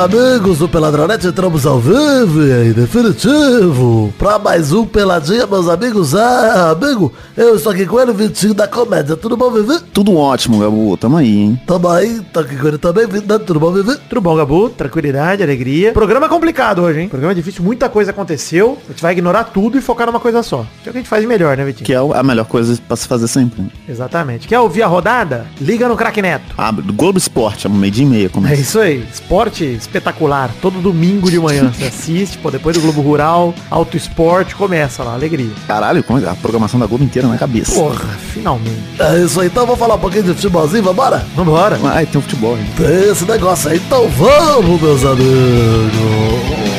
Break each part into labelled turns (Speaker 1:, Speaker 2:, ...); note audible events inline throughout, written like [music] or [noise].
Speaker 1: amigos do Peladronete? Entramos ao vivo e definitivo pra mais um Peladinha, meus amigos. Ah, amigo, eu estou aqui com ele, Vitinho da Comédia. Tudo bom, Vivi?
Speaker 2: Tudo ótimo, Gabu. Tamo aí, hein?
Speaker 1: Tamo aí, tô aqui com ele também, Vivi. Tudo bom, Vivi?
Speaker 3: Tudo bom, Gabu? Tranquilidade, alegria. Programa complicado hoje, hein? Programa difícil, muita coisa aconteceu. A gente vai ignorar tudo e focar numa coisa só. Que é o que a gente faz de melhor, né, Vitinho?
Speaker 2: Que é a melhor coisa pra se fazer sempre. né?
Speaker 3: Exatamente. Quer ouvir a rodada? Liga no Crack Neto.
Speaker 2: Ah, do Globo Esporte, é meio dia e meia.
Speaker 3: É
Speaker 2: Começa.
Speaker 3: isso aí, esporte espetacular, todo domingo de manhã você assiste, pô, depois do Globo Rural, Auto Esporte, começa lá, alegria.
Speaker 2: Caralho, como é- a programação da Globo inteira na cabeça.
Speaker 3: Porra, finalmente.
Speaker 1: É isso aí, então vamos falar um pouquinho de futebolzinho, vambora?
Speaker 3: Vambora.
Speaker 2: Ah, tem o futebol, hein?
Speaker 1: Tem esse negócio aí, então vamos, meus amigos.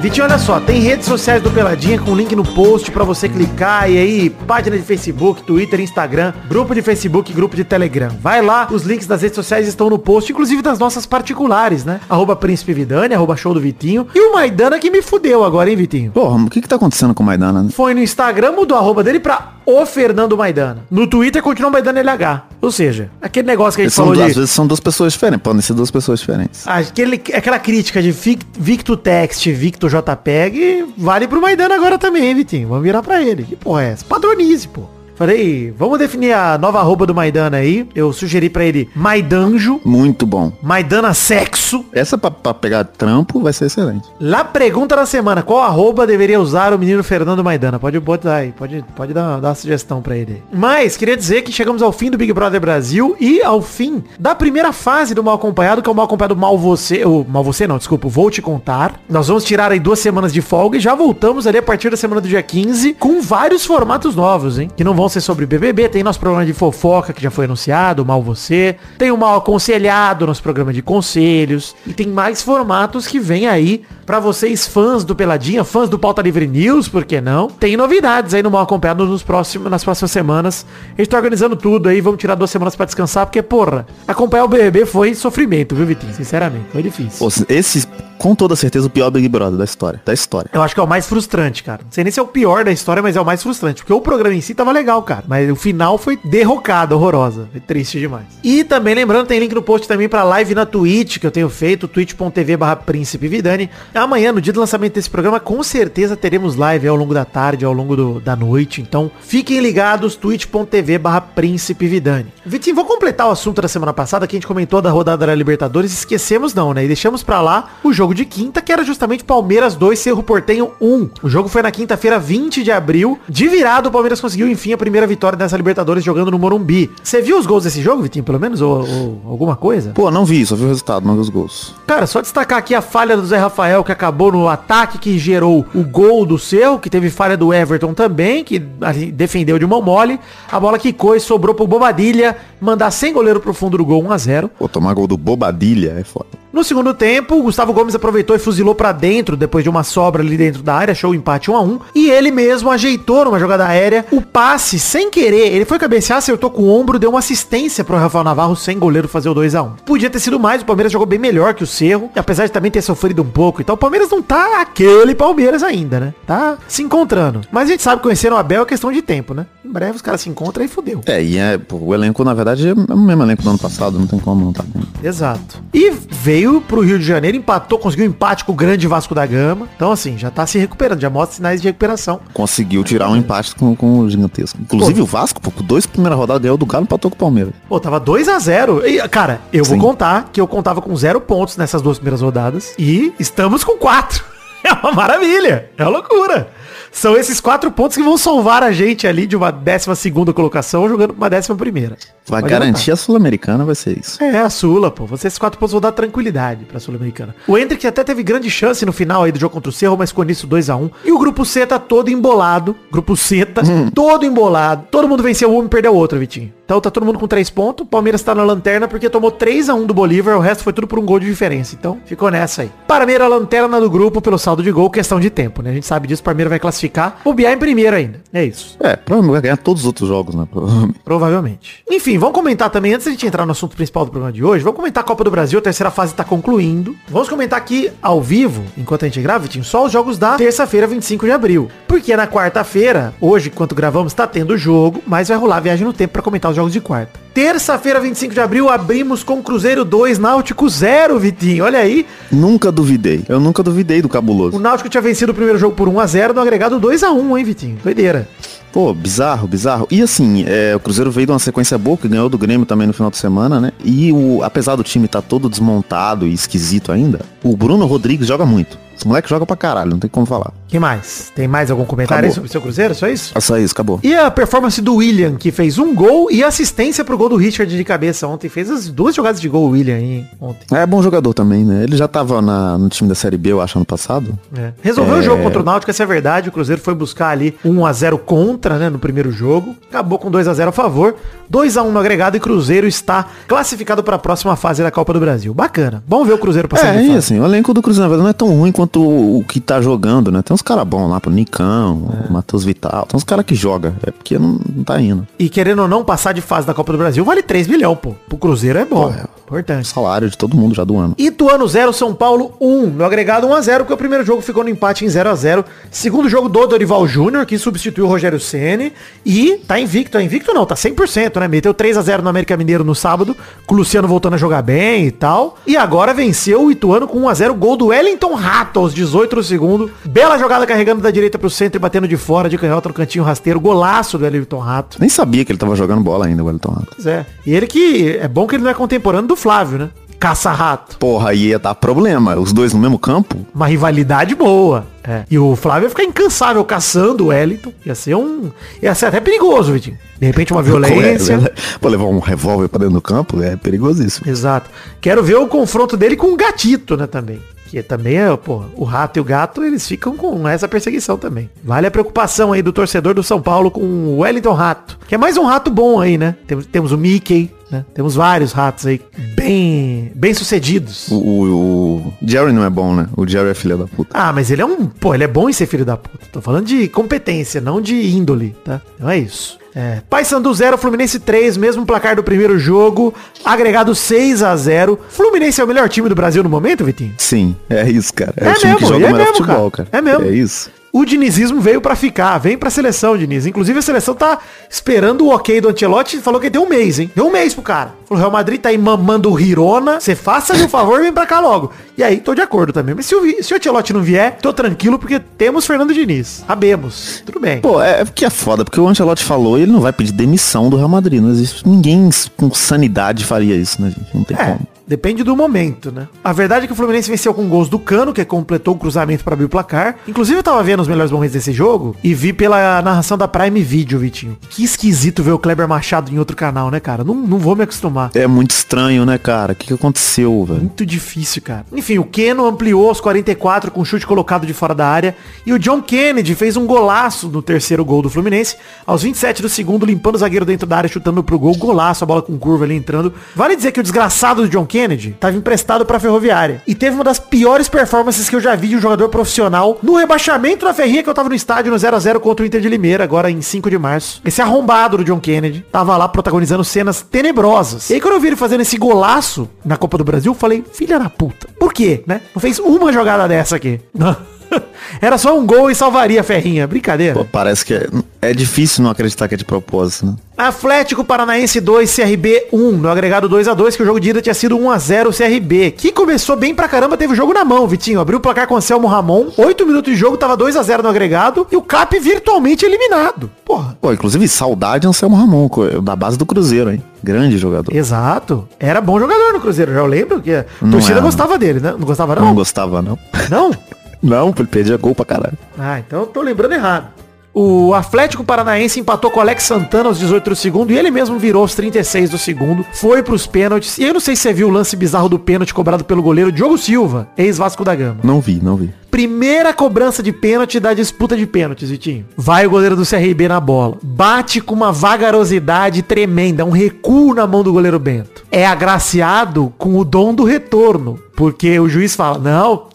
Speaker 3: Vitinho, olha só, tem redes sociais do Peladinha com link no post pra você clicar e aí, página de Facebook, Twitter, Instagram, grupo de Facebook, grupo de Telegram. Vai lá, os links das redes sociais estão no post, inclusive das nossas particulares, né? Arroba Príncipe Vidani, arroba Show do Vitinho. E o Maidana que me fudeu agora, hein, Vitinho?
Speaker 2: Porra, o que que tá acontecendo com o Maidana? né?
Speaker 3: Foi no Instagram, mudou a arroba dele pra o Fernando Maidana. No Twitter continua Maidana LH. Ou seja, aquele negócio que a gente
Speaker 2: São,
Speaker 3: falou
Speaker 2: às
Speaker 3: de...
Speaker 2: vezes são duas pessoas diferentes, podem ser duas pessoas diferentes.
Speaker 3: Aquele, aquela crítica de Vic- Victo Text, Victo JPEG, vale pro Maidana agora também, hein, Vitinho? Vamos virar pra ele. Que porra é essa? Padronize, pô. Falei, vamos definir a nova arroba do Maidana aí. Eu sugeri pra ele Maidanjo,
Speaker 2: Muito bom.
Speaker 3: Maidana Sexo.
Speaker 2: Essa pra, pra pegar trampo vai ser excelente.
Speaker 3: Lá pergunta da semana, qual arroba deveria usar o menino Fernando Maidana? Pode botar aí, pode, pode dar, dar uma sugestão pra ele. Mas, queria dizer que chegamos ao fim do Big Brother Brasil e ao fim da primeira fase do Mal Acompanhado, que é o Mal Acompanhado Mal Você, ou Mal Você não, desculpa, Vou Te Contar. Nós vamos tirar aí duas semanas de folga e já voltamos ali a partir da semana do dia 15 com vários formatos novos, hein? Que não vão ser sobre BBB, tem nosso programa de fofoca que já foi anunciado, o Mal Você, tem o Mal Aconselhado, nosso programa de conselhos, e tem mais formatos que vem aí pra vocês fãs do Peladinha, fãs do Pauta Livre News, por que não? Tem novidades aí no Mal Acompanhado nos próximos, nas próximas semanas. A gente tá organizando tudo aí, vamos tirar duas semanas pra descansar, porque, porra, acompanhar o BBB foi sofrimento, viu, Vitinho? Sinceramente, foi difícil.
Speaker 2: Pô, esse, com toda certeza, o pior Big Brother da história. Da história.
Speaker 3: Eu acho que é o mais frustrante, cara. Não sei nem se é o pior da história, mas é o mais frustrante. Porque o programa em si tava legal, cara. Mas o final foi derrocada, horrorosa. Foi triste demais. E também, lembrando, tem link no post também pra live na Twitch, que eu tenho feito, twitch.tv barra Príncipe Vidani. Amanhã, no dia do lançamento desse programa, com certeza teremos live ao longo da tarde, ao longo do- da noite. Então, fiquem ligados, twitch.tv barra Príncipe Vidani. Vitinho, vou completar o assunto da semana passada, que a gente comentou da rodada da Libertadores. Esquecemos não, né? E deixamos pra lá o jogo de quinta, que era justamente Palmeiras 2, Cerro Portenho 1. O jogo foi na quinta-feira, 20 de abril. De virado, o Palmeiras conseguiu, enfim, a primeira vitória dessa Libertadores jogando no Morumbi. Você viu os gols desse jogo, Vitinho, pelo menos? Ou, ou alguma coisa?
Speaker 2: Pô, não vi, só vi o resultado, não vi os gols.
Speaker 3: Cara, só destacar aqui a falha do Zé Rafael, que acabou no ataque que gerou o gol do Cerro, que teve falha do Everton também, que ali defendeu de mão mole. A bola quicou e sobrou pro Bobadilha, mandar sem goleiro pro fundo do gol 1 a 0
Speaker 2: Pô, tomar gol do Bobadilha é foda.
Speaker 3: No segundo tempo, o Gustavo Gomes aproveitou e fuzilou pra dentro, depois de uma sobra ali dentro da área, achou o empate 1 a 1 E ele mesmo ajeitou numa jogada aérea o passe sem querer. Ele foi cabecear, acertou com o ombro, deu uma assistência pro Rafael Navarro sem goleiro fazer o 2 a 1 Podia ter sido mais, o Palmeiras jogou bem melhor que o Cerro, apesar de também ter sofrido um pouco. Então o Palmeiras não tá aquele Palmeiras ainda, né? Tá se encontrando. Mas a gente sabe que conhecer o Abel é questão de tempo, né? Em breve os caras se encontram e fudeu.
Speaker 2: É, e é, pô, o elenco, na verdade, é o mesmo elenco do ano passado, não tem como não tá.
Speaker 3: Exato. E veio pro Rio de Janeiro, empatou, conseguiu um empate com o grande Vasco da Gama. Então, assim, já tá se recuperando, já mostra sinais de recuperação.
Speaker 2: Conseguiu tirar um empate com, com o gigantesco. Inclusive o Vasco, pô, com dois primeiras rodadas ganhou do Galo e empatou com o Palmeiras.
Speaker 3: Pô, tava 2 a 0 e, Cara, eu
Speaker 2: Sim.
Speaker 3: vou contar que eu contava com zero pontos nessas duas primeiras rodadas. E estamos com quatro. [laughs] É uma maravilha. É uma loucura. São esses quatro pontos que vão salvar a gente ali de uma décima segunda colocação jogando uma décima primeira.
Speaker 2: Vai garantir a Sul-Americana, vai ser isso.
Speaker 3: É, a Sula, pô. Vocês quatro pontos vão dar tranquilidade pra Sul-Americana. O Hendrick até teve grande chance no final aí do jogo contra o Cerro, mas com isso 2x1. E o grupo C tá todo embolado. Grupo C tá todo embolado. Todo mundo venceu um e perdeu o outro, Vitinho. Então tá todo mundo com 3 pontos. Palmeiras tá na lanterna porque tomou 3 a 1 do Bolívar, o resto foi tudo por um gol de diferença. Então ficou nessa aí. Parmeira lanterna do grupo pelo saldo de gol, questão de tempo, né? A gente sabe disso, o Palmeiras vai classificar. O Biá em primeiro ainda. É isso.
Speaker 2: É, provavelmente vai ganhar todos os outros jogos, né? Provavelmente. [laughs]
Speaker 3: Provavelmente. Enfim, vamos comentar também, antes de a gente entrar no assunto principal do programa de hoje, vamos comentar a Copa do Brasil, a terceira fase tá concluindo. Vamos comentar aqui ao vivo, enquanto a gente grava, Vitinho, só os jogos da terça-feira, 25 de abril. Porque na quarta-feira, hoje, enquanto gravamos, tá tendo jogo, mas vai rolar viagem no tempo para comentar os jogos de quarta. Terça-feira, 25 de abril, abrimos com Cruzeiro 2, Náutico 0, Vitinho. Olha aí.
Speaker 2: Nunca duvidei. Eu nunca duvidei do
Speaker 3: O
Speaker 2: cabuloso.
Speaker 3: Náutico tinha vencido o primeiro jogo por 1x0, no agregado 2x1, hein, Vitinho? Doideira.
Speaker 2: Pô, bizarro, bizarro. E assim, é, o Cruzeiro veio de uma sequência boa, que ganhou do Grêmio também no final de semana, né? E o, apesar do time estar todo desmontado e esquisito ainda, o Bruno Rodrigues joga muito. Esse moleque joga pra caralho, não tem como falar.
Speaker 3: que mais? Tem mais algum comentário aí sobre o seu Cruzeiro? Só isso?
Speaker 2: É só isso, acabou.
Speaker 3: E a performance do William, que fez um gol e assistência pro gol do Richard de cabeça ontem. Fez as duas jogadas de gol, o William, aí, ontem.
Speaker 2: É bom jogador também, né? Ele já tava na- no time da Série B, eu acho, ano passado.
Speaker 3: É. Resolveu o jogo contra o Náutico, essa é a verdade. O Cruzeiro foi buscar ali 1x0 contra, né, no primeiro jogo. Acabou com 2x0 a favor. 2x1 no agregado e Cruzeiro está classificado para a próxima fase da Copa do Brasil. Bacana. Vamos ver o Cruzeiro passando
Speaker 2: É, e assim, o elenco do Cruzeiro, na verdade, não é tão ruim quanto o, o que tá jogando, né? Tem uns caras bons lá, pro Nicão, o Matheus Vital. Tem uns caras que jogam. É porque não, não tá indo.
Speaker 3: E querendo ou não passar de fase da Copa do Brasil, vale 3 milhões, pô. Pro Cruzeiro é bom.
Speaker 2: Pô, é.
Speaker 3: Importante.
Speaker 2: Salário de todo mundo já do ano.
Speaker 3: Ituano 0, São Paulo 1. No agregado 1x0, porque o primeiro jogo ficou no empate em 0x0. Segundo jogo do Dorival Júnior, que substituiu o Rogério Ceni E tá invicto. É invicto não, tá 100%, né? Meteu 3x0 no América Mineiro no sábado, com o Luciano voltando a jogar bem e tal. E agora venceu o Ituano com 1x0. Gol do Wellington Rato aos 18 do segundo. Bela jogada carregando da direita pro centro e batendo de fora, de canhota no cantinho rasteiro. Golaço do Wellington Rato.
Speaker 2: Nem sabia que ele tava jogando bola ainda, o Wellington Rato.
Speaker 3: Pois é. E ele que é bom que ele não é contemporâneo do Flávio, né? Caça-rato.
Speaker 2: Porra, ia dar problema. Os dois no mesmo campo.
Speaker 3: Uma rivalidade boa. É. E o Flávio ia ficar incansável caçando o Wellington. Ia ser um. Ia ser até perigoso, Vitinho. De repente uma [laughs] violência.
Speaker 2: É, Pô, levar um revólver pra dentro do campo é perigosíssimo.
Speaker 3: Exato. Quero ver o confronto dele com o gatito, né, também. Que também é, pô, o rato e o gato, eles ficam com essa perseguição também. Vale a preocupação aí do torcedor do São Paulo com o Wellington Rato. Que é mais um rato bom aí, né? Temos, temos o Mickey, né? Temos vários ratos aí bem, bem sucedidos.
Speaker 2: O, o, o Jerry não é bom, né? O Jerry é filha da puta.
Speaker 3: Ah, mas ele é um. Pô, ele é bom em ser filho da puta. Tô falando de competência, não de índole, tá? Então é isso. É, Paysandu 0, Fluminense 3, mesmo placar do primeiro jogo, agregado 6 a 0 Fluminense é o melhor time do Brasil no momento, Vitinho?
Speaker 2: Sim, é isso, cara. É,
Speaker 3: É
Speaker 2: o time que
Speaker 3: mesmo,
Speaker 2: joga
Speaker 3: é
Speaker 2: melhor
Speaker 3: mesmo,
Speaker 2: futebol,
Speaker 3: cara.
Speaker 2: cara.
Speaker 3: É mesmo.
Speaker 2: É isso.
Speaker 3: O dinizismo veio pra ficar, vem pra seleção, Diniz. Inclusive a seleção tá esperando o ok do Ancelotti, falou que deu um mês, hein? Deu um mês pro cara. Falou, o Real Madrid tá aí mamando o Hirona, você faça-me o favor e vem pra cá logo. E aí, tô de acordo também. Mas se o, se o Ancelotti não vier, tô tranquilo porque temos Fernando Diniz. Sabemos. Tudo bem.
Speaker 2: Pô, é, é porque é foda, porque o Ancelotti falou e ele não vai pedir demissão do Real Madrid. Não existe. Ninguém com sanidade faria isso, né, gente? Não tem
Speaker 3: É,
Speaker 2: como.
Speaker 3: Depende do momento, né? A verdade é que o Fluminense venceu com gols do Cano, que completou o cruzamento para abrir o placar. Inclusive eu tava vendo os melhores momentos desse jogo e vi pela narração da Prime Video, Vitinho. Que esquisito ver o Kleber Machado em outro canal, né, cara? Não, não vou me acostumar.
Speaker 2: É muito estranho, né, cara? O que, que aconteceu, velho?
Speaker 3: Muito difícil, cara. Enfim, o Keno ampliou aos 44 com chute colocado de fora da área. E o John Kennedy fez um golaço no terceiro gol do Fluminense. Aos 27 do segundo, limpando o zagueiro dentro da área, chutando pro gol. Golaço, a bola com curva ali entrando. Vale dizer que o desgraçado do John Kennedy tava emprestado pra Ferroviária. E teve uma das piores performances que eu já vi de um jogador profissional no rebaixamento da Ferrinha que eu tava no estádio no 0x0 contra o Inter de Limeira, agora em 5 de março. Esse arrombado do John Kennedy tava lá protagonizando cenas tenebrosas. E aí quando eu vi ele fazendo esse golaço na Copa do Brasil, eu falei, filha da puta. Por quê, né? Não fez uma jogada dessa aqui. [laughs] [laughs] Era só um gol e salvaria a Ferrinha. Brincadeira.
Speaker 2: Pô, parece que é, é difícil não acreditar que é de propósito, né?
Speaker 3: Atlético Paranaense 2, CRB 1. No agregado 2 a 2 que o jogo de ida tinha sido 1x0 CRB. Que começou bem pra caramba, teve o jogo na mão, Vitinho. Abriu o placar com o Anselmo Ramon. 8 minutos de jogo, tava 2x0 no agregado. E o Cap virtualmente eliminado. Porra.
Speaker 2: Pô, inclusive, saudade Anselmo Ramon, da base do Cruzeiro, hein? Grande jogador.
Speaker 3: Exato. Era bom jogador no Cruzeiro, já eu lembro que a
Speaker 2: Não
Speaker 3: torcida
Speaker 2: era,
Speaker 3: gostava dele, né? Não gostava
Speaker 2: Não
Speaker 3: não?
Speaker 2: gostava, não.
Speaker 3: Não? [laughs]
Speaker 2: Não, ele perdia gol pra caralho.
Speaker 3: Ah, então eu tô lembrando errado. O Atlético Paranaense empatou com o Alex Santana aos 18 do segundo e ele mesmo virou aos 36 do segundo. Foi pros pênaltis. E eu não sei se você viu o lance bizarro do pênalti cobrado pelo goleiro Diogo Silva, ex-Vasco da Gama.
Speaker 2: Não vi, não vi.
Speaker 3: Primeira cobrança de pênalti da disputa de pênaltis, Vitinho. Vai o goleiro do CRB na bola. Bate com uma vagarosidade tremenda, um recuo na mão do goleiro Bento. É agraciado com o dom do retorno, porque o juiz fala, não,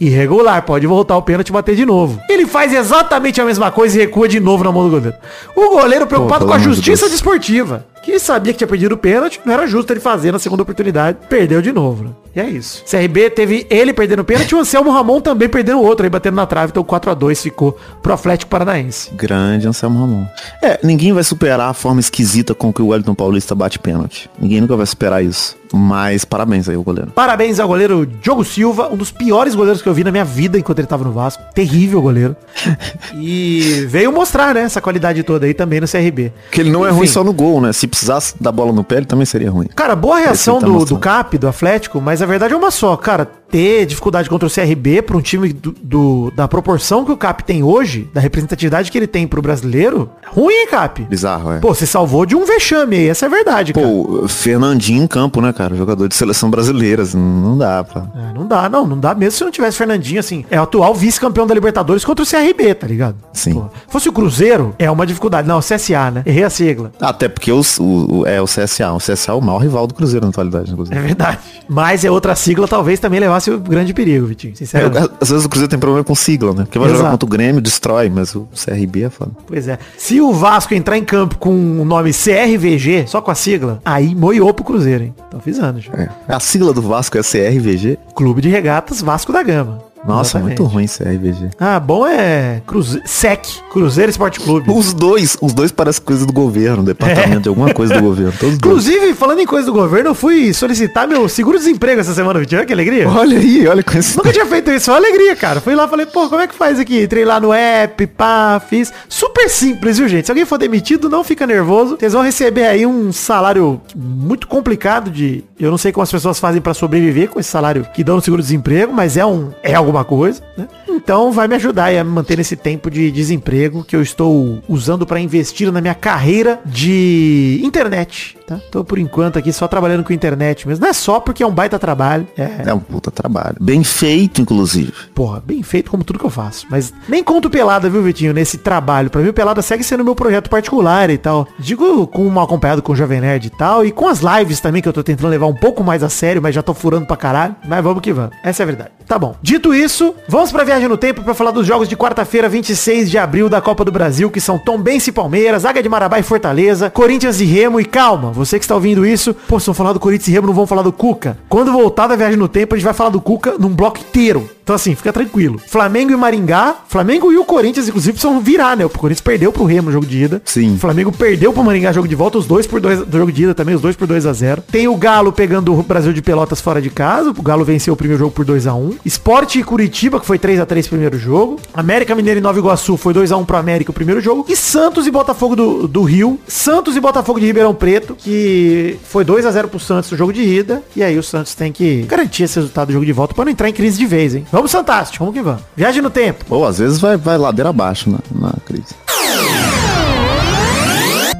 Speaker 3: irregular, pode voltar o pênalti e bater de novo. Ele faz exatamente a mesma coisa e recua de novo na mão do goleiro. O goleiro preocupado
Speaker 2: Pô,
Speaker 3: com a justiça
Speaker 2: Deus.
Speaker 3: desportiva, que sabia que tinha perdido o pênalti, não era justo ele fazer na segunda oportunidade, perdeu de novo, né? E é isso. CRB teve ele perdendo o pênalti e o Anselmo Ramon também perdendo o outro, aí batendo na trave, então 4 a 2 ficou pro Atlético Paranaense.
Speaker 2: Grande Anselmo Ramon. É, ninguém vai superar a forma esquisita com que o Wellington Paulista bate pênalti. Ninguém nunca vai superar isso. Mas parabéns aí, o goleiro.
Speaker 3: Parabéns ao goleiro Diogo Silva, um dos piores goleiros que eu vi na minha vida enquanto ele tava no Vasco. Terrível goleiro. [laughs] e veio mostrar, né, essa qualidade toda aí também no CRB.
Speaker 2: Porque ele não é
Speaker 3: Enfim.
Speaker 2: ruim só no gol, né? Se precisasse dar bola no pé, ele também seria ruim.
Speaker 3: Cara, boa reação
Speaker 2: tá
Speaker 3: do, do. Cap, do Atlético, mas a verdade é uma só. Cara, ter dificuldade contra o CRB pra um time do, do- da proporção que o Cap tem hoje, da representatividade que ele tem pro brasileiro, é ruim, hein, Cap?
Speaker 2: Bizarro, é.
Speaker 3: Pô, você salvou de um vexame aí, essa é a verdade, cara.
Speaker 2: Pô, Fernandinho em campo, né, cara? Jogador de seleção brasileira. assim, Não dá, pá.
Speaker 3: É, não dá, não. Não dá mesmo se não tivesse Fernandinho, assim. É o atual vice-campeão da Libertadores contra o CRB, tá ligado?
Speaker 2: Sim.
Speaker 3: Pô, fosse o Cruzeiro, é uma dificuldade. Não, CSA, né? Errei a sigla.
Speaker 2: Até porque os- o, o- é o CSA. O CSA é o maior rival do Cruzeiro na atualidade, inclusive.
Speaker 3: É verdade. Mas é outra sigla, talvez também levasse o grande perigo, Vitinho.
Speaker 2: É,
Speaker 3: Sinceramente.
Speaker 2: às vezes o Cruzeiro tem problema com sigla, né? Porque vai
Speaker 3: Exato.
Speaker 2: jogar contra o Grêmio, destrói, mas o CRB é foda.
Speaker 3: Pois é. Se o Vasco entrar em campo com o nome CRVG, só com a sigla, aí moiou pro Cruzeiro, hein? Tô avisando já.
Speaker 2: É. A sigla do Vasco é CRVG.
Speaker 3: Clube de Regatas Vasco da Gama.
Speaker 2: Nossa,
Speaker 3: Exatamente.
Speaker 2: muito ruim CRVG.
Speaker 3: Ah, bom é Cruze... SEC, Cruzeiro Esporte Clube.
Speaker 2: Os dois, os dois parecem coisa do governo, departamento de alguma coisa do governo. Todos dois.
Speaker 3: Inclusive, falando em coisa do governo, eu fui solicitar meu seguro-desemprego essa semana, Vitinho. Olha que alegria.
Speaker 2: Olha aí, olha com esse.
Speaker 3: Nunca tinha feito isso, foi uma alegria, cara. Fui lá, falei, pô, como é que faz aqui? Entrei lá no app, pá, fiz. Super simples, viu, gente? Se alguém for demitido, não fica nervoso. Vocês vão receber aí um salário muito complicado de... Eu não sei como as pessoas fazem pra sobreviver com esse salário que dão no seguro-desemprego, mas é um é alguma coisa, né? Então vai me ajudar a manter nesse tempo de desemprego que eu estou usando pra investir na minha carreira de internet, tá? Tô por enquanto aqui só trabalhando com internet mesmo. Não é só porque é um baita trabalho. É,
Speaker 2: É um puta trabalho. Bem feito, inclusive.
Speaker 3: Porra, bem feito como tudo que eu faço. Mas nem conto pelada, viu, Vitinho, nesse trabalho. Pra mim, o pelada segue sendo meu projeto particular e tal. Digo com um acompanhado com o Jovem Nerd e tal. E com as lives também, que eu tô tentando levar um pouco mais a sério, mas já tô furando pra caralho. Mas vamos que vamos. Essa é a verdade. Tá bom. Dito isso, vamos pra viagem no tempo pra falar dos jogos de quarta-feira, 26 de abril da Copa do Brasil, que são Tombense e Palmeiras, Águia de Marabá e Fortaleza, Corinthians e Remo. E calma, você que está ouvindo isso, pô, se vão falar do Corinthians e Remo, não vão falar do Cuca. Quando voltar da viagem no tempo, a gente vai falar do Cuca num bloco inteiro. Então assim, fica tranquilo. Flamengo e Maringá, Flamengo e o Corinthians, inclusive, precisam virar, né? O Corinthians perdeu pro Remo no jogo de ida.
Speaker 2: Sim.
Speaker 3: O Flamengo perdeu pro Maringá jogo de volta, os dois por dois do jogo de ida também, os dois por 2 a 0 Tem o Galo pegando o Brasil de Pelotas fora de casa. O Galo venceu o primeiro jogo por 2 a 1 Esporte e Curitiba, que foi 3 a 3 primeiro jogo. América Mineiro e Nova Iguaçu foi 2 a 1 pro América o primeiro jogo. E Santos e Botafogo do, do Rio. Santos e Botafogo de Ribeirão Preto, que foi 2 a 0 pro Santos no jogo de ida. E aí o Santos tem que garantir esse resultado do jogo de volta pra não entrar em crise de vez, hein? Vamos, Fantástico, vamos que vamos. Viagem no tempo.
Speaker 2: Ou às vezes vai, vai ladeira abaixo na, na crise.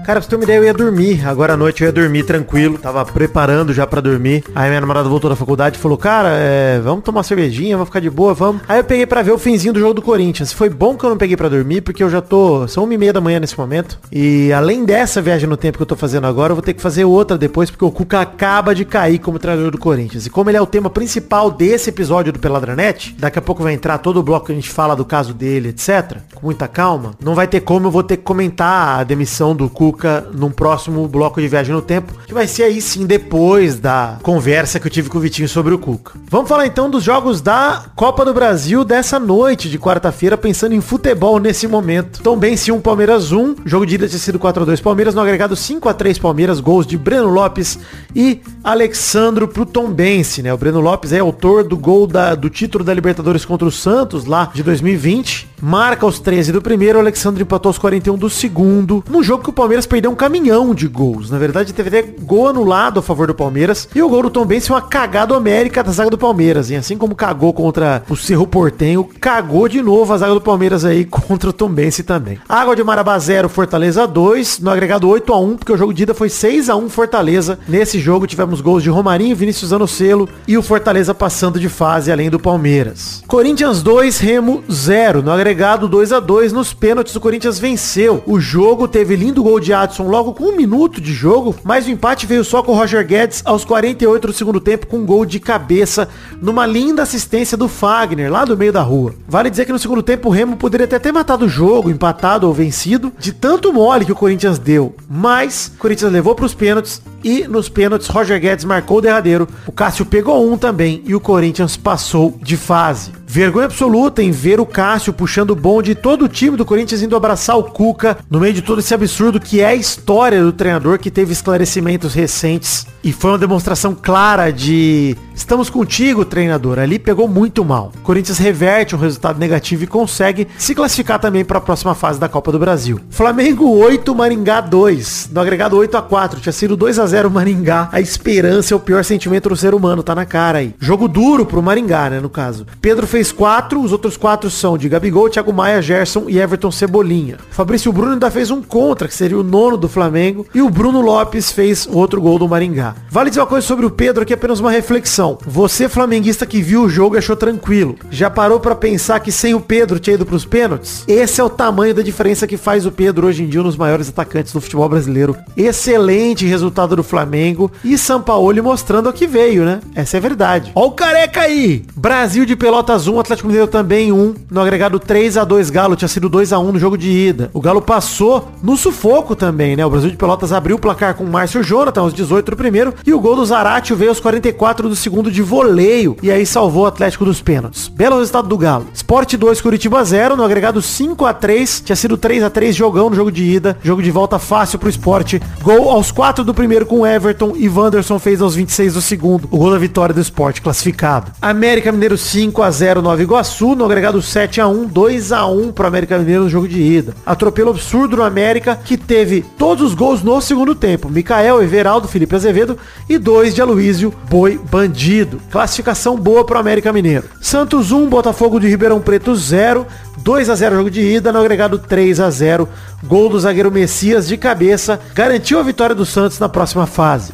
Speaker 3: Cara, você ter uma ideia, eu ia dormir. Agora à noite eu ia dormir tranquilo. Tava preparando já pra dormir. Aí minha namorada voltou da faculdade e falou, cara, é, vamos tomar cervejinha, vamos ficar de boa, vamos. Aí eu peguei pra ver o finzinho do jogo do Corinthians. Foi bom que eu não peguei pra dormir, porque eu já tô... São uma e meia da manhã nesse momento. E além dessa viagem no tempo que eu tô fazendo agora, eu vou ter que fazer outra depois, porque o Cuca acaba de cair como treinador do Corinthians. E como ele é o tema principal desse episódio do Peladranet, daqui a pouco vai entrar todo o bloco que a gente fala do caso dele, etc. Com muita calma. Não vai ter como, eu vou ter que comentar a demissão do Cuca num próximo bloco de viagem no tempo, que vai ser aí sim depois da conversa que eu tive com o Vitinho sobre o Cuca. Vamos falar então dos jogos da Copa do Brasil dessa noite de quarta-feira, pensando em futebol nesse momento. Tom Bense 1, Palmeiras 1, jogo de ida tinha sido 4x2 Palmeiras, no agregado 5x3 Palmeiras, gols de Breno Lopes e Alexandro pro Tom Bense, né? O Breno Lopes é autor do gol da, do título da Libertadores contra o Santos lá de 2020 marca os 13 do primeiro, o Alexandre empatou os 41 do segundo, num jogo que o Palmeiras perdeu um caminhão de gols. Na verdade, teve até gol anulado a favor do Palmeiras, e o gol do Tom Benz foi uma cagada homérica da zaga do Palmeiras, e assim como cagou contra o Cerro Portenho, cagou de novo a zaga do Palmeiras aí [laughs] contra o Tom Benz também. Água de Marabá 0, Fortaleza 2, no agregado 8 a 1 porque o jogo de ida foi 6 a 1 Fortaleza. Nesse jogo tivemos gols de Romarinho, Vinícius Anocelo e o Fortaleza passando de fase além do Palmeiras. Corinthians 2, Remo 0. No agregado 2 a 2 nos pênaltis o Corinthians venceu. O jogo teve lindo gol de Adson logo com um minuto de jogo, mas o empate veio só com o Roger Guedes aos 48 do segundo tempo com um gol de cabeça numa linda assistência do Fagner, lá do meio da rua. Vale dizer que no segundo tempo o Remo poderia até ter matado o jogo, empatado ou vencido, de tanto mole que o Corinthians deu. Mas o Corinthians levou para os pênaltis e nos pênaltis Roger Guedes marcou o derradeiro. O Cássio pegou um também e o Corinthians passou de fase. Vergonha absoluta em ver o Cássio puxando o bonde todo o time do Corinthians indo abraçar o Cuca no meio de todo esse absurdo que é a história do treinador que teve esclarecimentos recentes. E foi uma demonstração clara de estamos contigo, treinador. Ali pegou muito mal. Corinthians reverte um resultado negativo e consegue se classificar também para a próxima fase da Copa do Brasil. Flamengo 8, Maringá 2. No agregado 8 a 4. Tinha sido 2 a 0 Maringá. A esperança é o pior sentimento do ser humano, tá na cara aí. Jogo duro pro Maringá, né, no caso. Pedro fez 4, os outros 4 são de Gabigol, Thiago Maia, Gerson e Everton Cebolinha. Fabrício Bruno ainda fez um contra, que seria o nono do Flamengo, e o Bruno Lopes fez outro gol do Maringá. Vale dizer uma coisa sobre o Pedro aqui, apenas uma reflexão. Você, flamenguista que viu o jogo e achou tranquilo, já parou para pensar que sem o Pedro tinha ido pros pênaltis? Esse é o tamanho da diferença que faz o Pedro hoje em dia um dos maiores atacantes do futebol brasileiro. Excelente resultado do Flamengo e Sampaoli mostrando o que veio, né? Essa é a verdade. Ó o careca aí! Brasil de Pelotas 1, Atlético Mineiro também 1. No agregado 3 a 2 Galo, tinha sido 2 a 1 no jogo de ida. O Galo passou no sufoco também, né? O Brasil de Pelotas abriu o placar com o Márcio Jonathan aos 18 do primeiro e o gol do Zaratio veio aos 44 do segundo de voleio e aí salvou o Atlético dos pênaltis. Belo resultado do Galo. Sport 2, Curitiba 0, no agregado 5 a 3 tinha sido 3 a 3 jogão no jogo de ida. Jogo de volta fácil pro esporte. Gol aos 4 do primeiro com Everton e Wanderson fez aos 26 do segundo. O gol da vitória do esporte classificado. América Mineiro 5 a 0 Nova Iguaçu, no agregado 7 a 1 2 a 1 pro América Mineiro no jogo de ida. Atropelo absurdo no América, que teve todos os gols no segundo tempo. Mikael, Everaldo, Felipe Azevedo e dois de Aloísio, Boi Bandido. Classificação boa pro América Mineiro. Santos 1, Botafogo de Ribeirão Preto 0. 2 a 0 jogo de ida, no agregado 3 a 0 Gol do zagueiro Messias de cabeça, garantiu a vitória do Santos na próxima fase.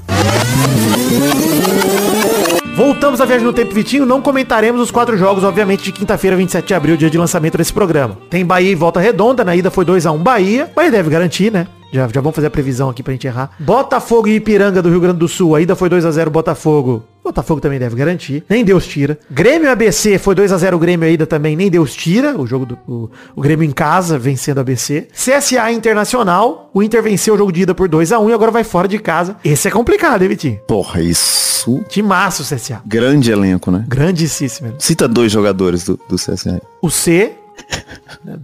Speaker 3: Voltamos à viagem no tempo, Vitinho. Não comentaremos os quatro jogos, obviamente, de quinta-feira, 27 de abril, dia de lançamento desse programa. Tem Bahia e Volta Redonda. Na ida foi 2x1 Bahia. Bahia deve garantir, né? Já, já vamos fazer a previsão aqui pra gente errar. Botafogo e Ipiranga do Rio Grande do Sul. A ida foi 2x0 Botafogo. Botafogo também deve garantir. Nem Deus tira. Grêmio ABC foi 2x0 o Grêmio ainda também. Nem Deus tira. O jogo do o, o Grêmio em casa vencendo a ABC. CSA Internacional. O Inter venceu o jogo de ida por 2x1 e agora vai fora de casa. Esse é complicado, hein, Vitinho?
Speaker 2: Porra, isso.
Speaker 3: Timaço o CSA.
Speaker 2: Grande elenco, né?
Speaker 3: Grandíssimo.
Speaker 2: Cita dois jogadores do, do CSA.
Speaker 3: O C